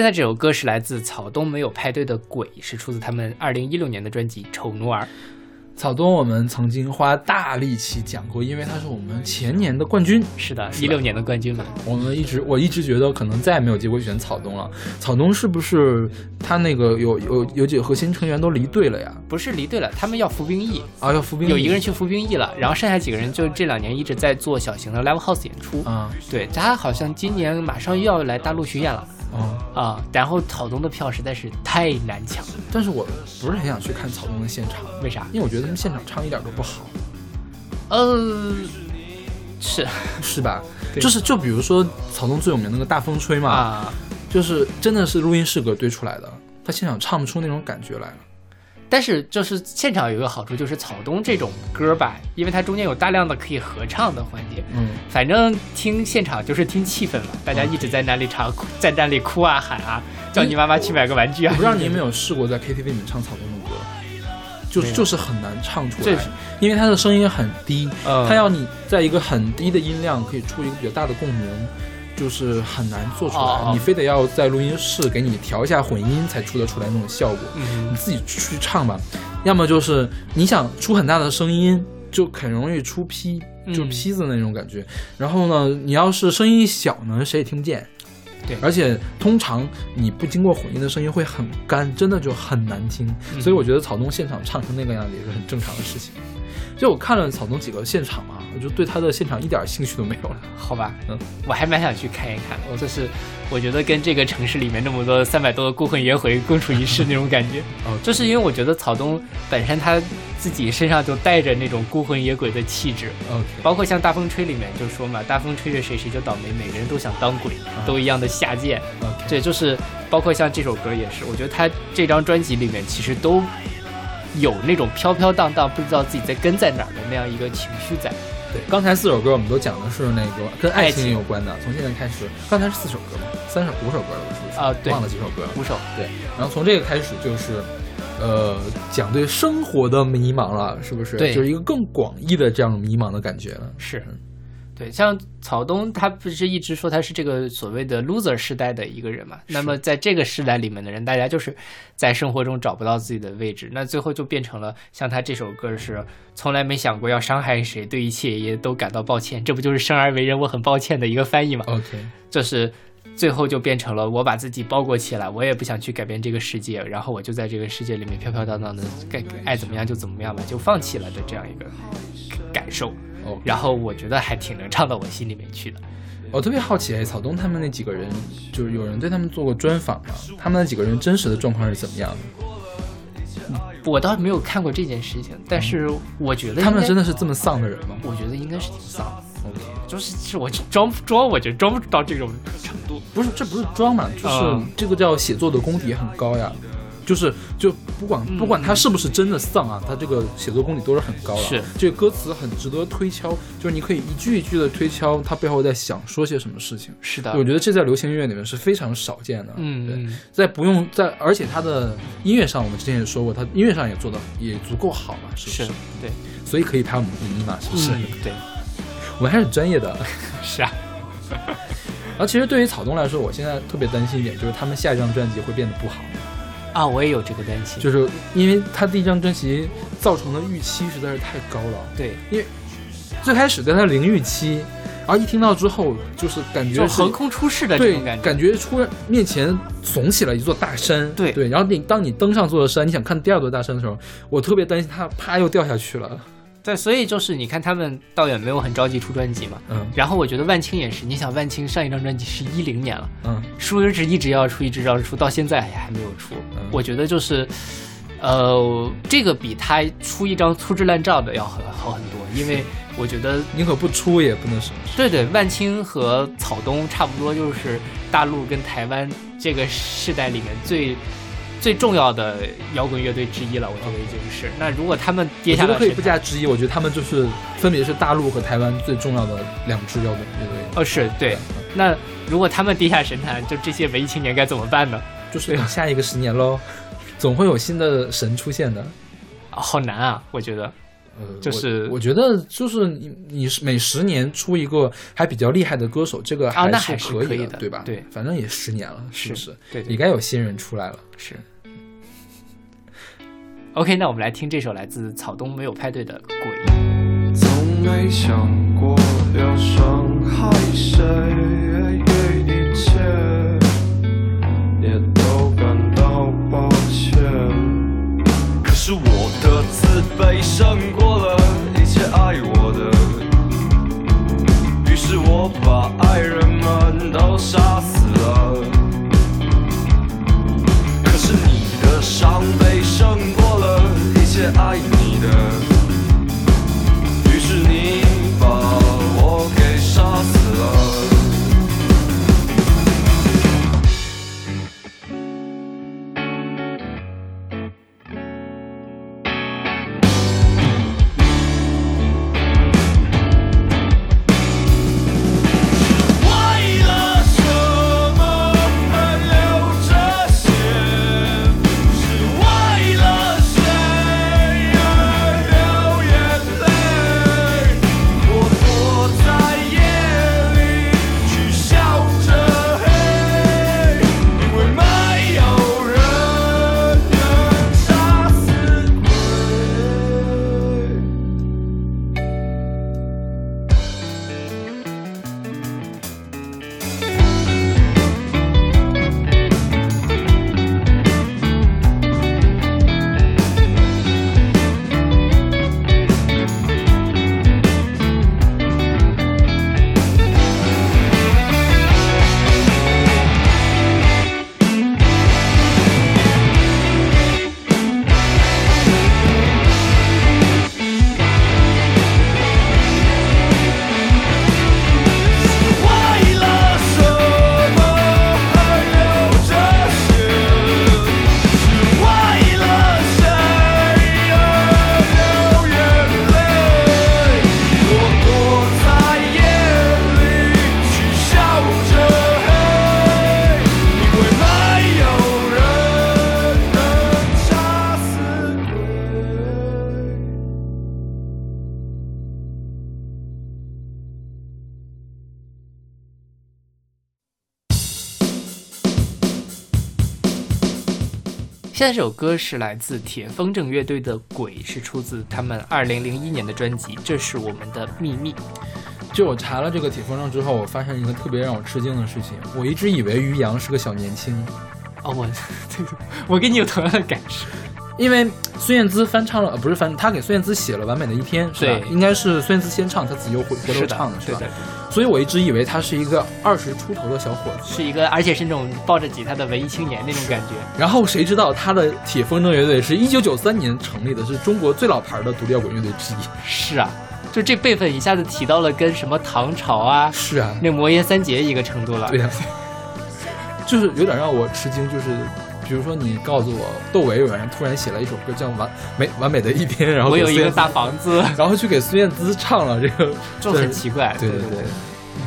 在这首歌是来自草东没有派对的《鬼》，是出自他们二零一六年的专辑《丑奴儿》。草东我们曾经花大力气讲过，因为他是我们前年的冠军。是的，一六年的冠军嘛。我们一直我一直觉得可能再也没有机会选草东了。草东是不是他那个有有有几个核心成员都离队了呀？不是离队了，他们要服兵役，啊，要服兵役有一个人去服兵役了，然后剩下几个人就这两年一直在做小型的 live house 演出。啊对他好像今年马上又要来大陆巡演了啊！啊。然后草东的票实在是太难抢了，但是我不是很想去看草东的现场，为啥？因为我觉得他们现场唱一点都不好，呃，是 是吧？就是就比如说草东最有名那个大风吹嘛，啊。就是真的是录音室歌堆出来的，他现场唱不出那种感觉来了。但是就是现场有一个好处，就是草东这种歌吧，因为它中间有大量的可以合唱的环节，嗯，反正听现场就是听气氛嘛，大家一直在那里唱，在那里哭啊喊啊，叫你妈妈去买个玩具啊。我不知道你有没有试过在 KTV 里面唱草东的歌，就就是很难唱出来。因为他的声音很低，嗯。他要你在一个很低的音量可以出一个比较大的共鸣，就是很难做出来，你非得要在录音室给你调一下混音才出得出来那种效果。嗯你自己去唱吧，要么就是你想出很大的声音，就很容易出劈，就嗯劈子那种感觉。然后呢，你要是声音小呢，谁也听不见。对而且通常你不经过混音的声音会很干，真的就很难听。嗯所以我觉得草东现场唱成那个样子也是很正常的事情。就我看了草东几个现场嘛，我就对他的现场一点兴趣都没有了。好吧，嗯，我还蛮想去看一看。我就是我觉得跟这个城市里面那么多三百多的孤魂野鬼共处一室那种感觉。哦就是因为我觉得草东本身他自己身上就带着那种孤魂野鬼的气质，OK，包括像《大风吹》里面就说嘛，大风吹着谁谁就倒霉，每个人都想当鬼，都一样的下贱。对，就是包括像这首歌也是，我觉得他这张专辑里面其实都有那种飘飘荡荡，不知道自己在跟在哪儿的那样一个情绪在。对，刚才四首歌我们都讲的是那个跟爱爱情情有关的。从现在开始，刚才是四首歌吗？三首、五首歌了，我是不是？啊对忘了几首歌了。五首，对，然后从这个开始就是，呃，讲对生活的迷茫了，是不是？对就是一个更广义的这样迷茫的感觉了。是，对，像草东，他不是一直说他是这个所谓的 loser 时代的一个人嘛？那么在这个时代里面的人，大家就是在生活中找不到自己的位置，那最后就变成了像他这首歌是从来没想过要伤害谁，对一切也都感到抱歉，这不就是生而为人我很抱歉的一个翻译吗？OK，就是最后就变成了我把自己包裹起来，我也不想去改变这个世界，然后我就在这个世界里面飘飘荡荡的，该爱怎么样就怎么样吧，就放弃了的这样一个感受。哦，然后我觉得还挺能唱到我心里面去的。我特别好奇，哎，草东他们那几个人，就是有人对他们做过专访吗？他们那几个人真实的状况是怎么样的？我倒没有看过这件事情，但是我觉得他们真的，是这么丧的人吗我觉得应该是挺丧的。？OK，就是是我装不装，我觉得装不到这种程度。不是，这不是装嘛，就是嗯这个叫写作的功底很高呀。就是就不管嗯不管他是不是真的丧啊，他这个写作功底都是很高的。是这个歌词很值得推敲，就是你可以一句一句的推敲他背后在想说些什么事情。是的，我觉得这在流行音乐里面是非常少见的。嗯对在不用在，而且他的音乐上，我们之前也说过，他音乐上也做的也足够好嘛，是不是是？对，所以可以拍我们第一嘛，是不是？嗯对，我们还是很专业的。是啊，然后其实对于草东来说，我现在特别担心一点，就是他们下一张专辑会变得不好，啊，我也有这个担心，就是因为他第一张专辑造成的预期实在是太高了。对，因为最开始在他零预期，然后一听到之后，就是感觉是横空出世的这对种感觉，感觉出面前耸起了一座大山。对对，然后你当你登上这座山，你想看第二座大山的时候，我特别担心它啪又掉下去了。对，所以就是你看他们倒也没有很着急出专辑嘛，嗯然后我觉得万青也是，你想万青上一张专辑是一零年了，嗯，书一直一直要出，一直要出，到现在还还没有出。嗯我觉得就是，呃，这个比他出一张粗制滥造的要好好很多，因为我觉得，宁可不出也不能省。对对，万青和草东差不多，就是大陆跟台湾这个世代里面最。最重要的摇滚乐队之一了，我觉得已经是。那如果他们跌下来我觉得可以不加之一，我觉得他们就是分别是大陆和台湾最重要的两支摇滚乐队。哦，是对。那如果他们跌下神坛，就这些文艺青年该怎么办呢？就是等下一个十年喽，总会有新的神出现的。啊好难啊，我觉得。呃，就是我我觉得就是你你是每十年出一个还比较厉害的歌手，这个啊那还是可以是可以的对吧？对反正也十年了，是不是是？对对也该有新人出来了。是。OK，那我们来听这首来自草东没有派对的《鬼》。从没想过要伤害谁，一切也都感到抱歉。可是我的自卑胜过了一切爱我的，于是我把爱人们都杀死了。可是你的伤悲胜过了一切爱你的。现在这首歌是来自铁风筝乐队的《鬼》，是出自他们二零零一年的专辑《这是我们的秘密》。就我查了这个铁风筝之后，我发现一个特别让我吃惊的事情，我一直以为于洋是个小年轻，哦，我 我跟你有同样的感受。因为孙燕姿翻唱了，呃，不是翻，他给孙燕姿写了《完美的一天》，是吧？对应该是孙燕姿先唱，他自己又回回头唱的，是吧对？所以我一直以为他是一个二十出头的小伙子，是一个，而且是那种抱着吉他的文艺青年那种感觉。然后谁知道他的铁风筝乐队是一九九三年成立的，是中国最老牌的独立摇滚乐队之一。是啊，就这辈分一下子提到了跟什么唐朝啊，是啊，那摩耶三杰一个程度了。对呀、就是有点让我吃惊，就是比如说你告诉我窦唯有人突然写了一首歌叫《完美完美的一天》，然后我有一个大房子，然后去给孙燕姿唱了这个，就很奇怪。对对对对。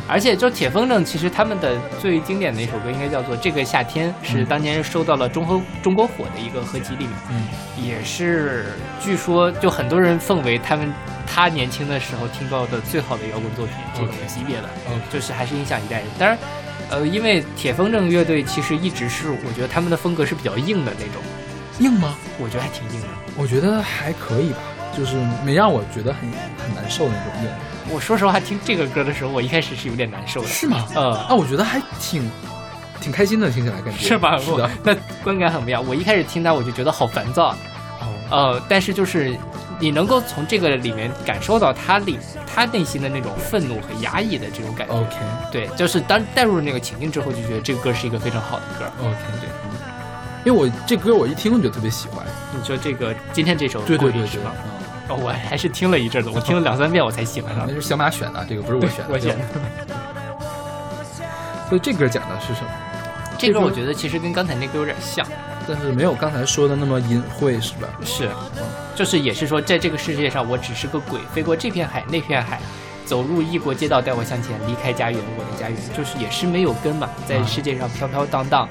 而且就铁风筝，其实他们的最经典的一首歌应该叫做《这个夏天》，是当年收到了中和中国火的一个合集里面，嗯，也是据说就很多人奉为他们他年轻的时候听到的最好的摇滚作品这种级别的 OK 就是还是影响一代人。当然，呃，因为铁风筝乐队其实一直是我觉得他们的风格是比较硬的那种，硬吗？我觉得还挺硬的。我觉得还可以吧，就是没让我觉得很很难受的那种硬。我说实话，听这个歌的时候，我一开始是有点难受的。是吗？呃，啊，我觉得还挺挺开心的，听起来感觉是吧？是的。那观感很不一样。我一开始听它，我就觉得好烦躁啊。哦，呃，但是就是你能够从这个里面感受到他里他内心的那种愤怒和压抑的这种感觉。OK 对，就是当带入了那个情境之后，就觉得这个歌是一个非常好的歌。OK，对，因为我这歌我一听我就特别喜欢。你说这个今天这首对对对是吗？嗯哦，我还是听了一阵子，我听了两三遍我才喜欢上那。是小马选的，这个不是我选的。我选的。所以这歌讲的是什么？这歌我觉得其实跟刚才那歌有点像，但是没有刚才说的那么隐晦，是吧？是，就是也是说，在这个世界上，我只是个鬼，飞过这片海那片海，走入异国街道，带我向前，离开家园，我的家园，就是也是没有根嘛，在世界上飘飘荡荡，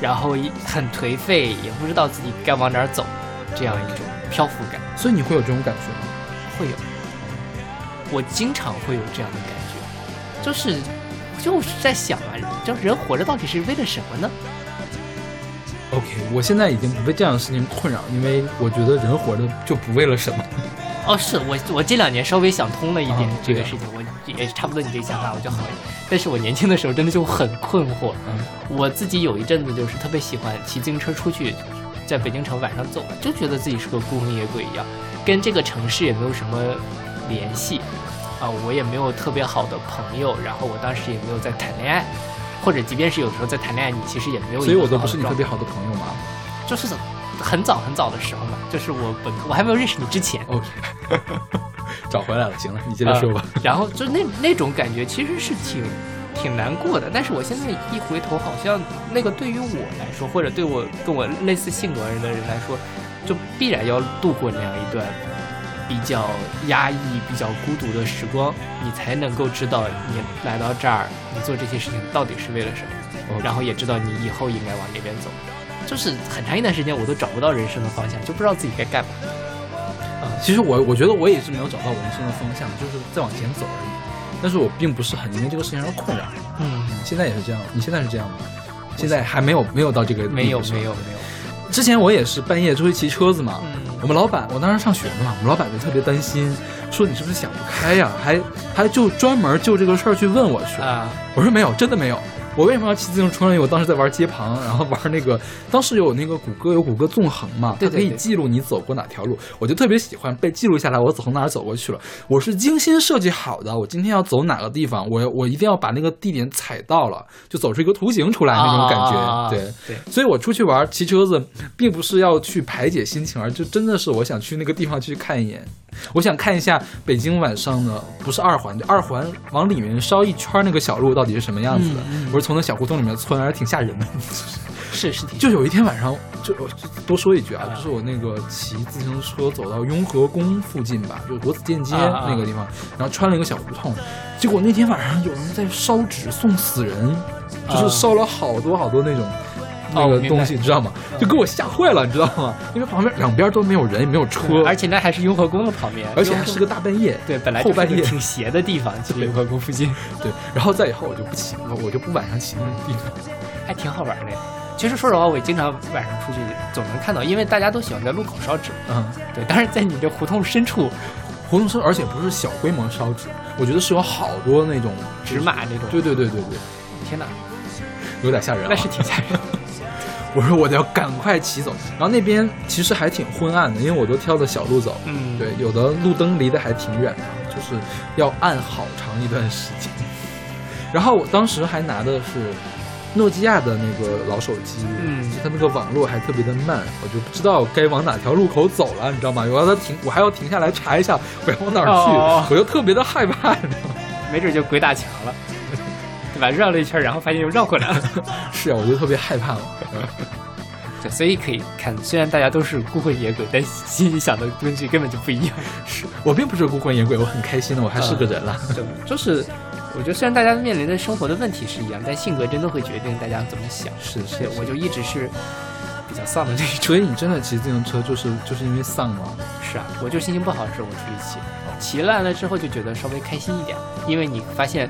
然后一很颓废，也不知道自己该往哪儿走，这样一种漂浮感所以你会有这种感觉吗？会有，我经常会有这样的感觉，就是就是在想啊，就人活着到底是为了什么呢？OK，我现在已经不被这样的事情困扰，因为我觉得人活着就不为了什么。哦，是我我这两年稍微想通了一点这个事情，我也差不多你这个想法我就好一点。但是我年轻的时候真的就很困惑，嗯我自己有一阵子就是特别喜欢骑自行车出去，在北京城晚上走，就觉得自己是个孤魂野鬼一样，跟这个城市也没有什么联系啊，我也没有特别好的朋友，然后我当时也没有在谈恋爱，或者即便是有时候在谈恋爱，你其实也没有所以我都不是你特别好的朋友嘛。就是很早很早的时候嘛，就是我本科我还没有认识你之前。OK，找回来了，行了，你接着说吧。呃然后就那那种感觉其实是挺挺难过的，但是我现在一回头，好像那个对于我来说，或者对我跟我类似性格的人来说，就必然要度过那样一段比较压抑、比较孤独的时光，你才能够知道你来到这儿，你做这些事情到底是为了什么，哦然后也知道你以后应该往哪边走。就是很长一段时间，我都找不到人生的方向，就不知道自己该干嘛。啊其实我我觉得我也是没有找到我人生的方向，就是在往前走而已。但是我并不是很因为这个事情而困扰。嗯，现在也是这样，你现在是这样吗？现在还没有没有到这个没有没有没有，之前我也是半夜出去骑车子嘛，嗯我们老板，我当时上学呢嘛，我们老板就特别担心，说你是不是想不开呀？还还就专门就这个事儿去问我去。啊。我说没有，真的没有。我为什么要骑自行车呢？因为我当时在玩街旁，然后玩那个，当时有那个谷歌有谷歌纵横嘛，它可以记录你走过哪条路，我就特别喜欢被记录下来，我从哪儿走过去了。我是精心设计好的，我今天要走哪个地方，我我一定要把那个地点踩到了，就走出一个图形出来那种感觉。啊对对，所以我出去玩骑车子，并不是要去排解心情，而就真的是我想去那个地方去看一眼，我想看一下北京晚上的不是二环，就二环往里面烧一圈那个小路到底是什么样子的。我是从那小胡同里面窜，还是挺吓人的。是是挺就有一天晚上，就我就多说一句啊，就是我那个骑自行车走到雍和宫附近吧，就是国子监街那个地方，然后穿了一个小胡同，结果那天晚上有人在烧纸送死人，就是啊烧了好多好多那种。那个东西，你知道吗？就给我吓坏了，你知道吗？因为旁边两边都没有人，也没有车，而且那还是雍和宫的旁边，而且还是个大半夜。对，本来就是后半夜挺邪的地方，其实雍和宫附近对，然后再以后我就不骑，了我就不晚上骑那种地方。还挺好玩的。其实说实话，我也经常晚上出去总能看到，因为大家都喜欢在路口烧纸。嗯，对，但是在你这胡同深处，胡同深，而且不是小规模烧纸，我觉得是有好多那种纸马那种，对对对对对，天哪，有点吓人、啊。那是挺吓人的。我说我得要赶快骑走，然后那边其实还挺昏暗的，因为我都挑的小路走。嗯，对，有的路灯离得还挺远的，就是要按好长一段时间。然后我当时还拿的是诺基亚的那个老手机，嗯就它那个网络还特别的慢，我就不知道该往哪条路口走了，你知道吗？我要它停，我还要停下来查一下我要往哪儿去，哦我就特别的害怕，你知道吗？没准就鬼打墙了，对吧？绕了一圈，然后发现又绕回来了。是啊，我就特别害怕了。对，所以可以看，虽然大家都是孤魂野鬼，但心里想的东西根本就不一样。是我并不是孤魂野鬼，我很开心的，我还是个人啦。对，就是我觉得虽然大家面临的生活的问题是一样，但性格真的会决定大家怎么想。是是对，我就一直是比较丧的那一种。所以你真的骑自行车就是就是因为丧吗？是啊，我就心情不好的时候我出去骑，骑烂了之后就觉得稍微开心一点，因为你发现。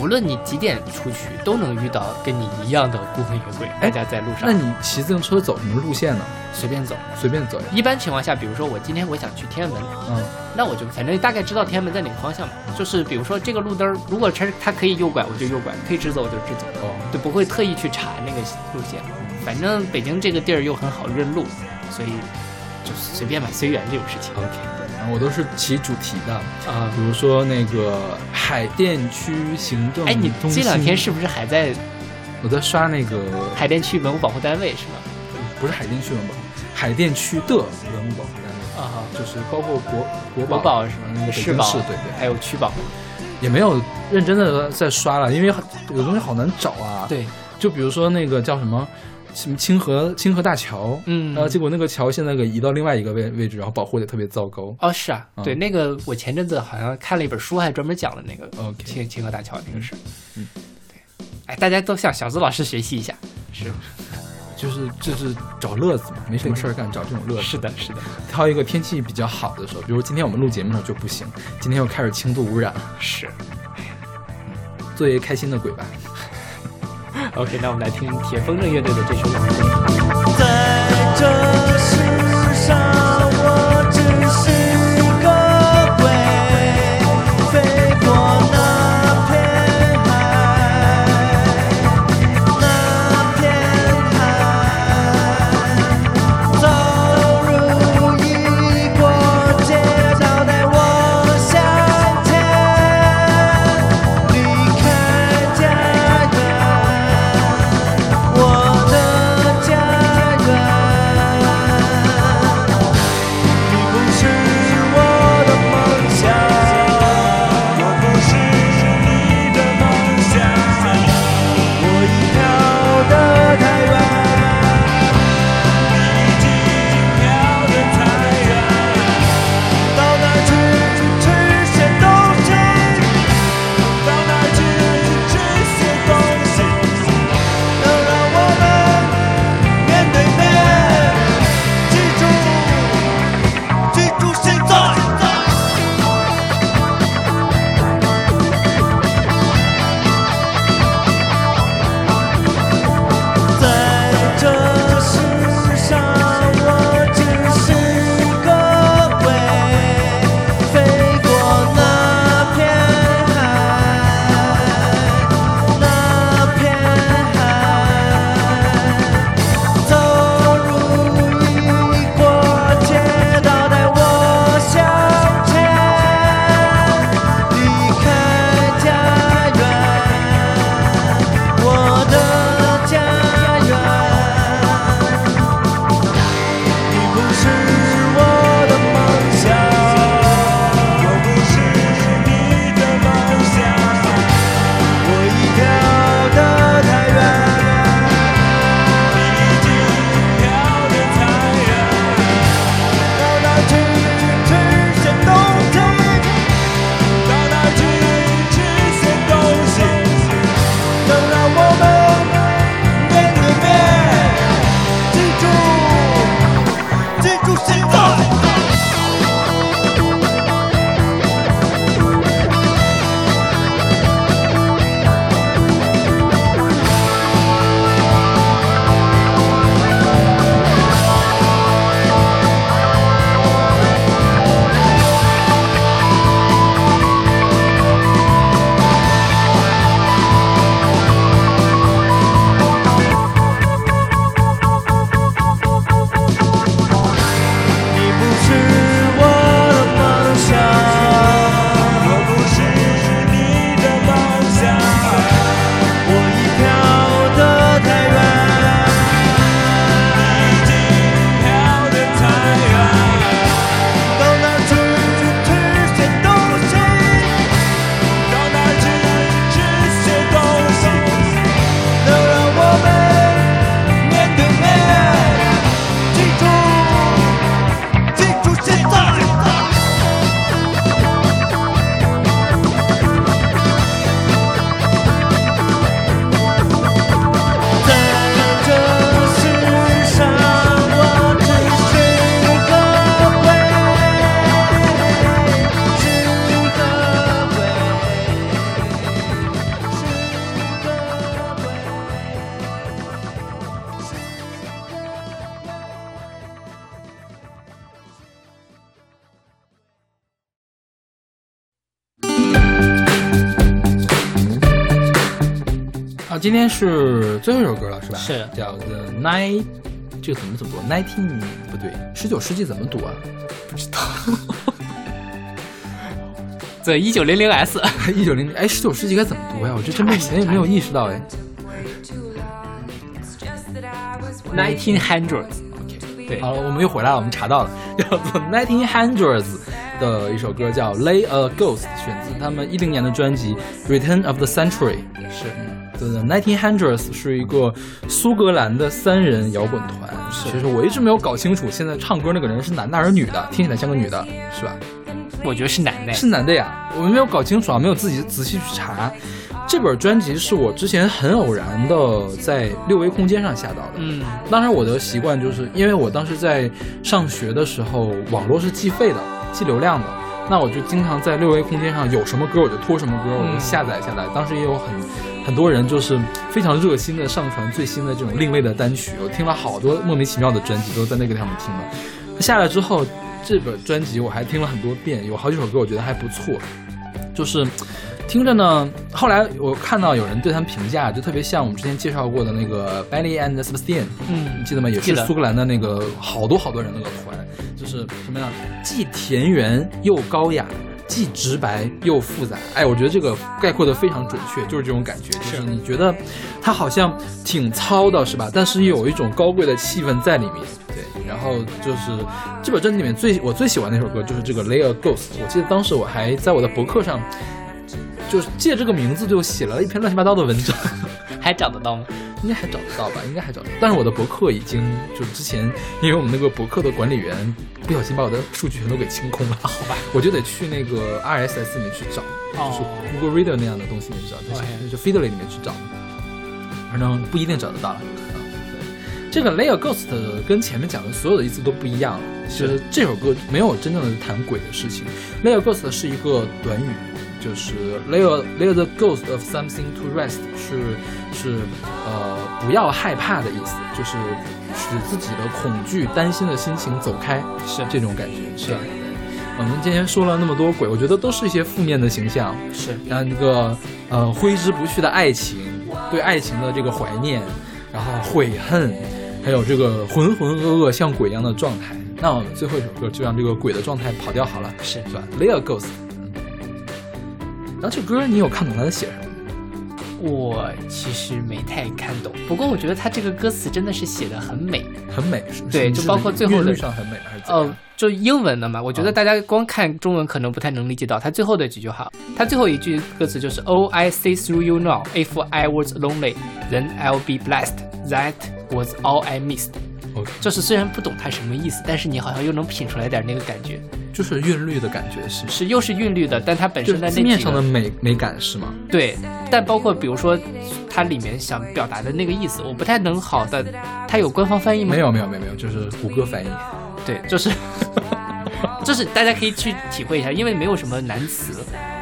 无论你几点出去，都能遇到跟你一样的孤魂野鬼。大家在路上，那你骑自行车走什么路线呢？随便走，随便走。一般情况下，比如说我今天我想去天安门，嗯，那我就反正大概知道天安门在哪个方向嘛。就是比如说这个路灯儿，如果它它可以右拐，我就右拐；可以直走，我就直走。哦，就不会特意去查那个路线。反正北京这个地儿又很好认路，所以就随便吧，随缘这种事情。OK。我都是起主题的啊，比如说那个海淀区行政哎，你这两天是不是还在？我在刷那个海淀区文物保护单位是吗？不是海淀区文物保护，海淀区的文物保护单位啊，就是包括国国国保是吗？那个市保对对，还有区保，也没有认真的在刷了，因为有东西好难找啊。对，就比如说那个叫什么。什么清河清河大桥，嗯，然后结果那个桥现在给移到另外一个位位置，然后保护的特别糟糕。哦，是啊，对，那个我前阵子好像看了一本书，还专门讲了那个清清河大桥那个事。嗯，对，哎，大家都向小资老师学习一下，是，就是就是找乐子嘛，没什么事儿干，找这种乐子。是的，是的。挑一个天气比较好的时候，比如今天我们录节目就不行，今天又开始轻度污染了。是，做一个开心的鬼吧。OK，那我们来听铁风筝乐队的这首《在今天是最后一首歌了，是吧？是叫 The Night，这个怎么怎么读？Nineteen 不对，十九世纪怎么读啊？不知道。对一九零零 S，一九零零，哎，十九世纪该怎么读呀？我这真没没没有意识到哎。nineteen Hundreds，OK，对，好了，我们又回来了，我们查到了，叫做 Nineteen Hundreds 的一首歌叫《Lay a Ghost》，选自他们一零年的专辑《Return of the Century》。，Nineteen Hundreds 是一个苏格兰的三人摇滚团。其实我一直没有搞清楚，现在唱歌那个人是男的还是女的？听起来像个女的，是吧？我觉得是男的，是男的呀，我没有搞清楚啊，没有自己仔细去查。这本专辑是我之前很偶然的在六维空间上下到的。嗯，当时我的习惯就是因为我当时在上学的时候，网络是计费的，计流量的，那我就经常在六维空间上有什么歌我就拖什么歌，我就下载下来。当时也有很很多人就是非常热心的上传最新的这种另类的单曲，我听了好多莫名其妙的专辑都在那个地方听了。下来之后，这本专辑我还听了很多遍，有好几首歌我觉得还不错，就是。听着呢，后来我看到有人对他们评价，就特别像我们之前介绍过的那个 Belly and Sebastian，嗯你记得吗？也是苏格兰的那个好多好多人那个团，就是什么样，既田园又高雅，既直白又复杂。哎，我觉得这个概括的非常准确，就是这种感觉，就是你觉得它好像挺糙的，是吧？但是又有一种高贵的气氛在里面。对，然后就是这本专辑里面最我最喜欢的那首歌就是这个《Layer Ghost》，我记得当时我还在我的博客上。就是借这个名字就写了一篇乱七八糟的文章，还找得到吗？应该还找得到吧？应该还找得到。但是我的博客已经就是之前因为我们那个博客的管理员不小心把我的数据全都给清空了，好吧？我就得去那个 RSS 里面去找，就是 Google Reader 那样的东西里面去找，在就 Feedly 里面去找，反正不一定找得到了。这个 Layer Ghost 跟前面讲的所有的意思都不一样。其实这首歌没有真正的谈鬼的事情，Layer Ghost 是一个短语。就是 lay a lay the ghost of something to rest，是是呃不要害怕的意思，就是使自己的恐惧、担心的心情走开，是这种感觉。是。我们今天说了那么多鬼，我觉得都是一些负面的形象，是然后一个呃挥之不去的爱情，对爱情的这个怀念，然后悔恨，还有这个浑浑噩噩像鬼一样的状态。那我们最后一首歌就让这个鬼的状态跑掉好了，是是吧？Lay a ghost。然后这歌你有看懂他在写什么？我其实没太看懂，不过我觉得他这个歌词真的是写的很美，很美，是对，就包括最后的上很美还是怎样？呃，就英文的嘛，我觉得大家光看中文可能不太能理解到他最后的几句话。他最后一句歌词就是 Oh, I see through you now. If I was lonely, then I'll be blessed. That was all I missed. OK，就是虽然不懂它什么意思，但是你好像又能品出来点那个感觉，就是韵律的感觉是是又是韵律的，但它本身的那字面上的美美感是吗？对，但包括比如说它里面想表达的那个意思，我不太能好的，它有官方翻译吗？没有没有没有没有，就是谷歌翻译。对，就是 就是大家可以去体会一下，因为没有什么难词，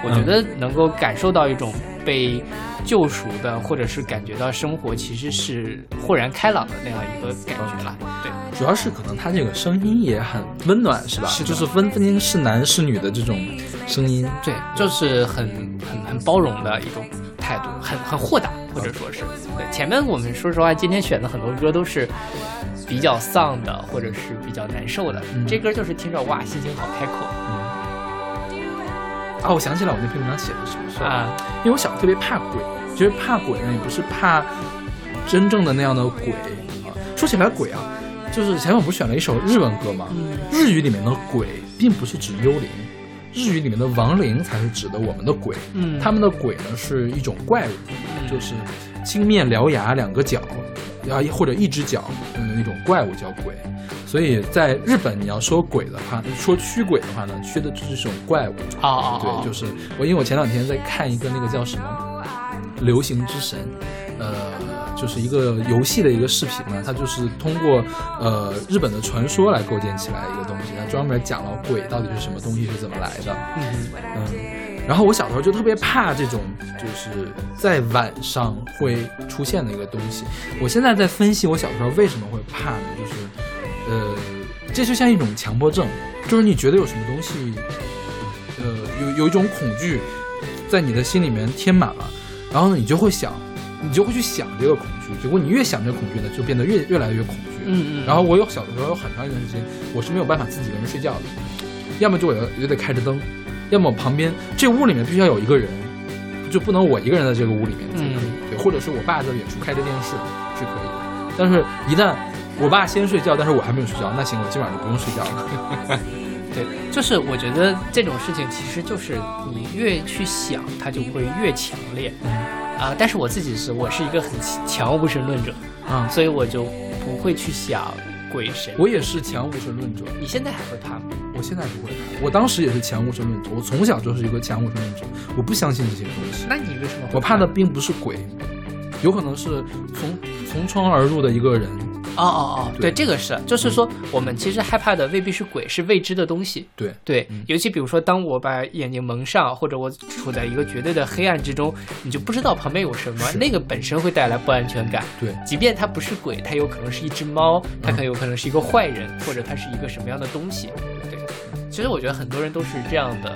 我觉得能够感受到一种被救赎的，或者是感觉到生活其实是豁然开朗的那样一个感觉吧。对，主要是可能他这个声音也很温暖，是吧？是就是分分清是男是女的这种声音。对，就是很很很包容的一种态度，很很豁达，或者说是对。前面我们说实话，今天选的很多歌都是比较丧的，或者是比较难受的。嗯这歌就是听着哇，心情好开阔啊，我想起来我那篇文章写的是什么事儿啊！因为我小时候特别怕鬼，其实怕鬼呢也不是怕真正的那样的鬼啊。说起来鬼啊，就是前面我不是选了一首日文歌吗？日语里面的鬼并不是指幽灵，日语里面的亡灵才是指的我们的鬼。嗯他们的鬼呢是一种怪物，就是青面獠牙两个脚，啊或者一只脚嗯那种怪物叫鬼。所以在日本，你要说鬼的话，说驱鬼的话呢，驱的就是这种怪物。哦哦，对，就是我，因为我前两天在看一个那个叫什么《流行之神》，呃，就是一个游戏的一个视频嘛，它就是通过呃日本的传说来构建起来一个东西，它专门讲了鬼到底是什么东西，是怎么来的。嗯嗯，然后我小时候就特别怕这种，就是在晚上会出现的一个东西。我现在在分析我小时候为什么会怕呢？就是，呃，这就像一种强迫症，就是你觉得有什么东西，呃，有有一种恐惧在你的心里面填满了，然后呢，你就会想，你就会去想这个恐惧，结果你越想这个恐惧呢，就变得越越来越恐惧。嗯嗯然后我有小的时候有很长一段时间，我是没有办法自己一个人睡觉的，要么就我要也得开着灯，要么旁边这屋里面必须要有一个人，就不能我一个人在这个屋里面才可以。对，或者是我爸在远处开着电视是可以的，但是一旦我爸先睡觉，但是我还没有睡觉，那行，我今晚就不用睡觉了。对，就是我觉得这种事情其实就是你越去想，它就会越强烈。啊，但是我自己是我是一个很强无神论者，嗯，所以我就不会去想鬼神。我也是强无神论者，你现在还会怕吗？我现在不会怕，我当时也是强无神论者，我从小就是一个强无神论者，我不相信这些东西。那你为什么我怕的并不是鬼，有可能是从从窗而入的一个人。哦哦哦，对对，这个是，就是说我们其实害怕的未必是鬼，是未知的东西。对，对嗯，尤其比如说，当我把眼睛蒙上，或者我处在一个绝对的黑暗之中，你就不知道旁边有什么，那个本身会带来不安全感。对即便它不是鬼，它有可能是一只猫，它可有可能是一个坏人，或者它是一个什么样的东西。对，其实我觉得很多人都是这样的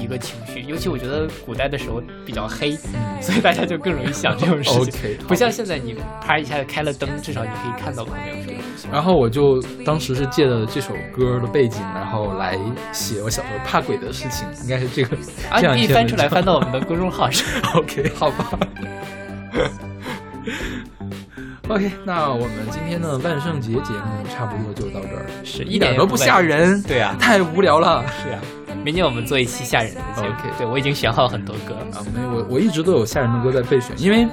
一个情绪，尤其我觉得古代的时候比较黑，所以大家就更容易想这种事情。OK，不像现在你啪一下开了灯，至少你可以看到旁边有什么东西。然后我就当时是借的这首歌的背景，然后来写我小时候怕鬼的事情，应该是这个。啊，你可以翻出来，翻到我们的公众号上。OK，好吧。OK，那我们今天的万圣节节目差不多就到这儿，是一点都不吓人，对啊太无聊了。是啊，明年我们做一期吓人的节目。OK 对我已经选好很多歌了。啊，没有，我我一直都有吓人的歌在备选，因为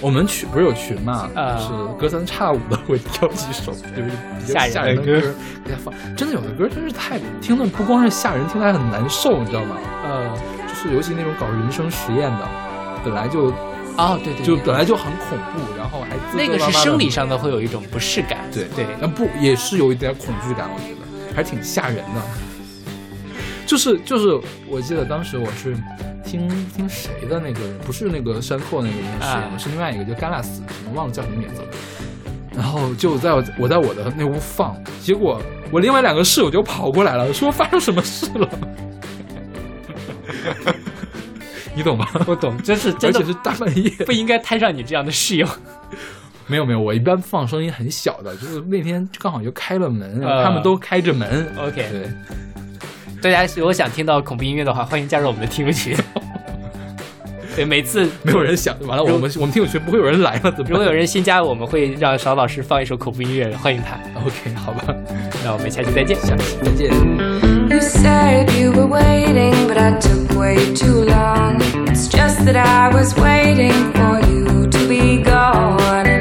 我们群不是有群嘛，啊就是隔三差五的会挑几首就是比较吓人的歌歌给他放。真的有的歌真是太听的不光是吓人，听的还很难受，你知道吗？呃，就是尤其那种搞人生实验的，本来就哦，对对，就本来就很恐怖，然后还那个是生理上的会有一种不适感。对对，那不也是有一点恐惧感，我觉得还挺吓人的。就是就是，我记得当时我是听听谁的那个，不是那个山寇那个人实验，啊是另外一个叫甘拉斯，什么忘了叫什么名字了。然后就在我我在我的那屋放，结果我另外两个室友就跑过来了，说发生什么事了。你懂吗？我懂，真是真的而且是大半夜。不应该摊上你这样的室友。没有没有，我一般放声音很小的，就是那天刚好就开了门，他们都开着门。OK 对，大家如果想听到恐怖音乐的话，欢迎加入我们的听友群。对，每次没有人想，完了，我们我们听友群不会有人来了，怎么办？如果有人新加，我们会让邵老师放一首恐怖音乐，欢迎他。OK，好吧，那我们下期再见。下期再见。You said you were waiting, but I took way too long. It's just that I was waiting for you to be gone.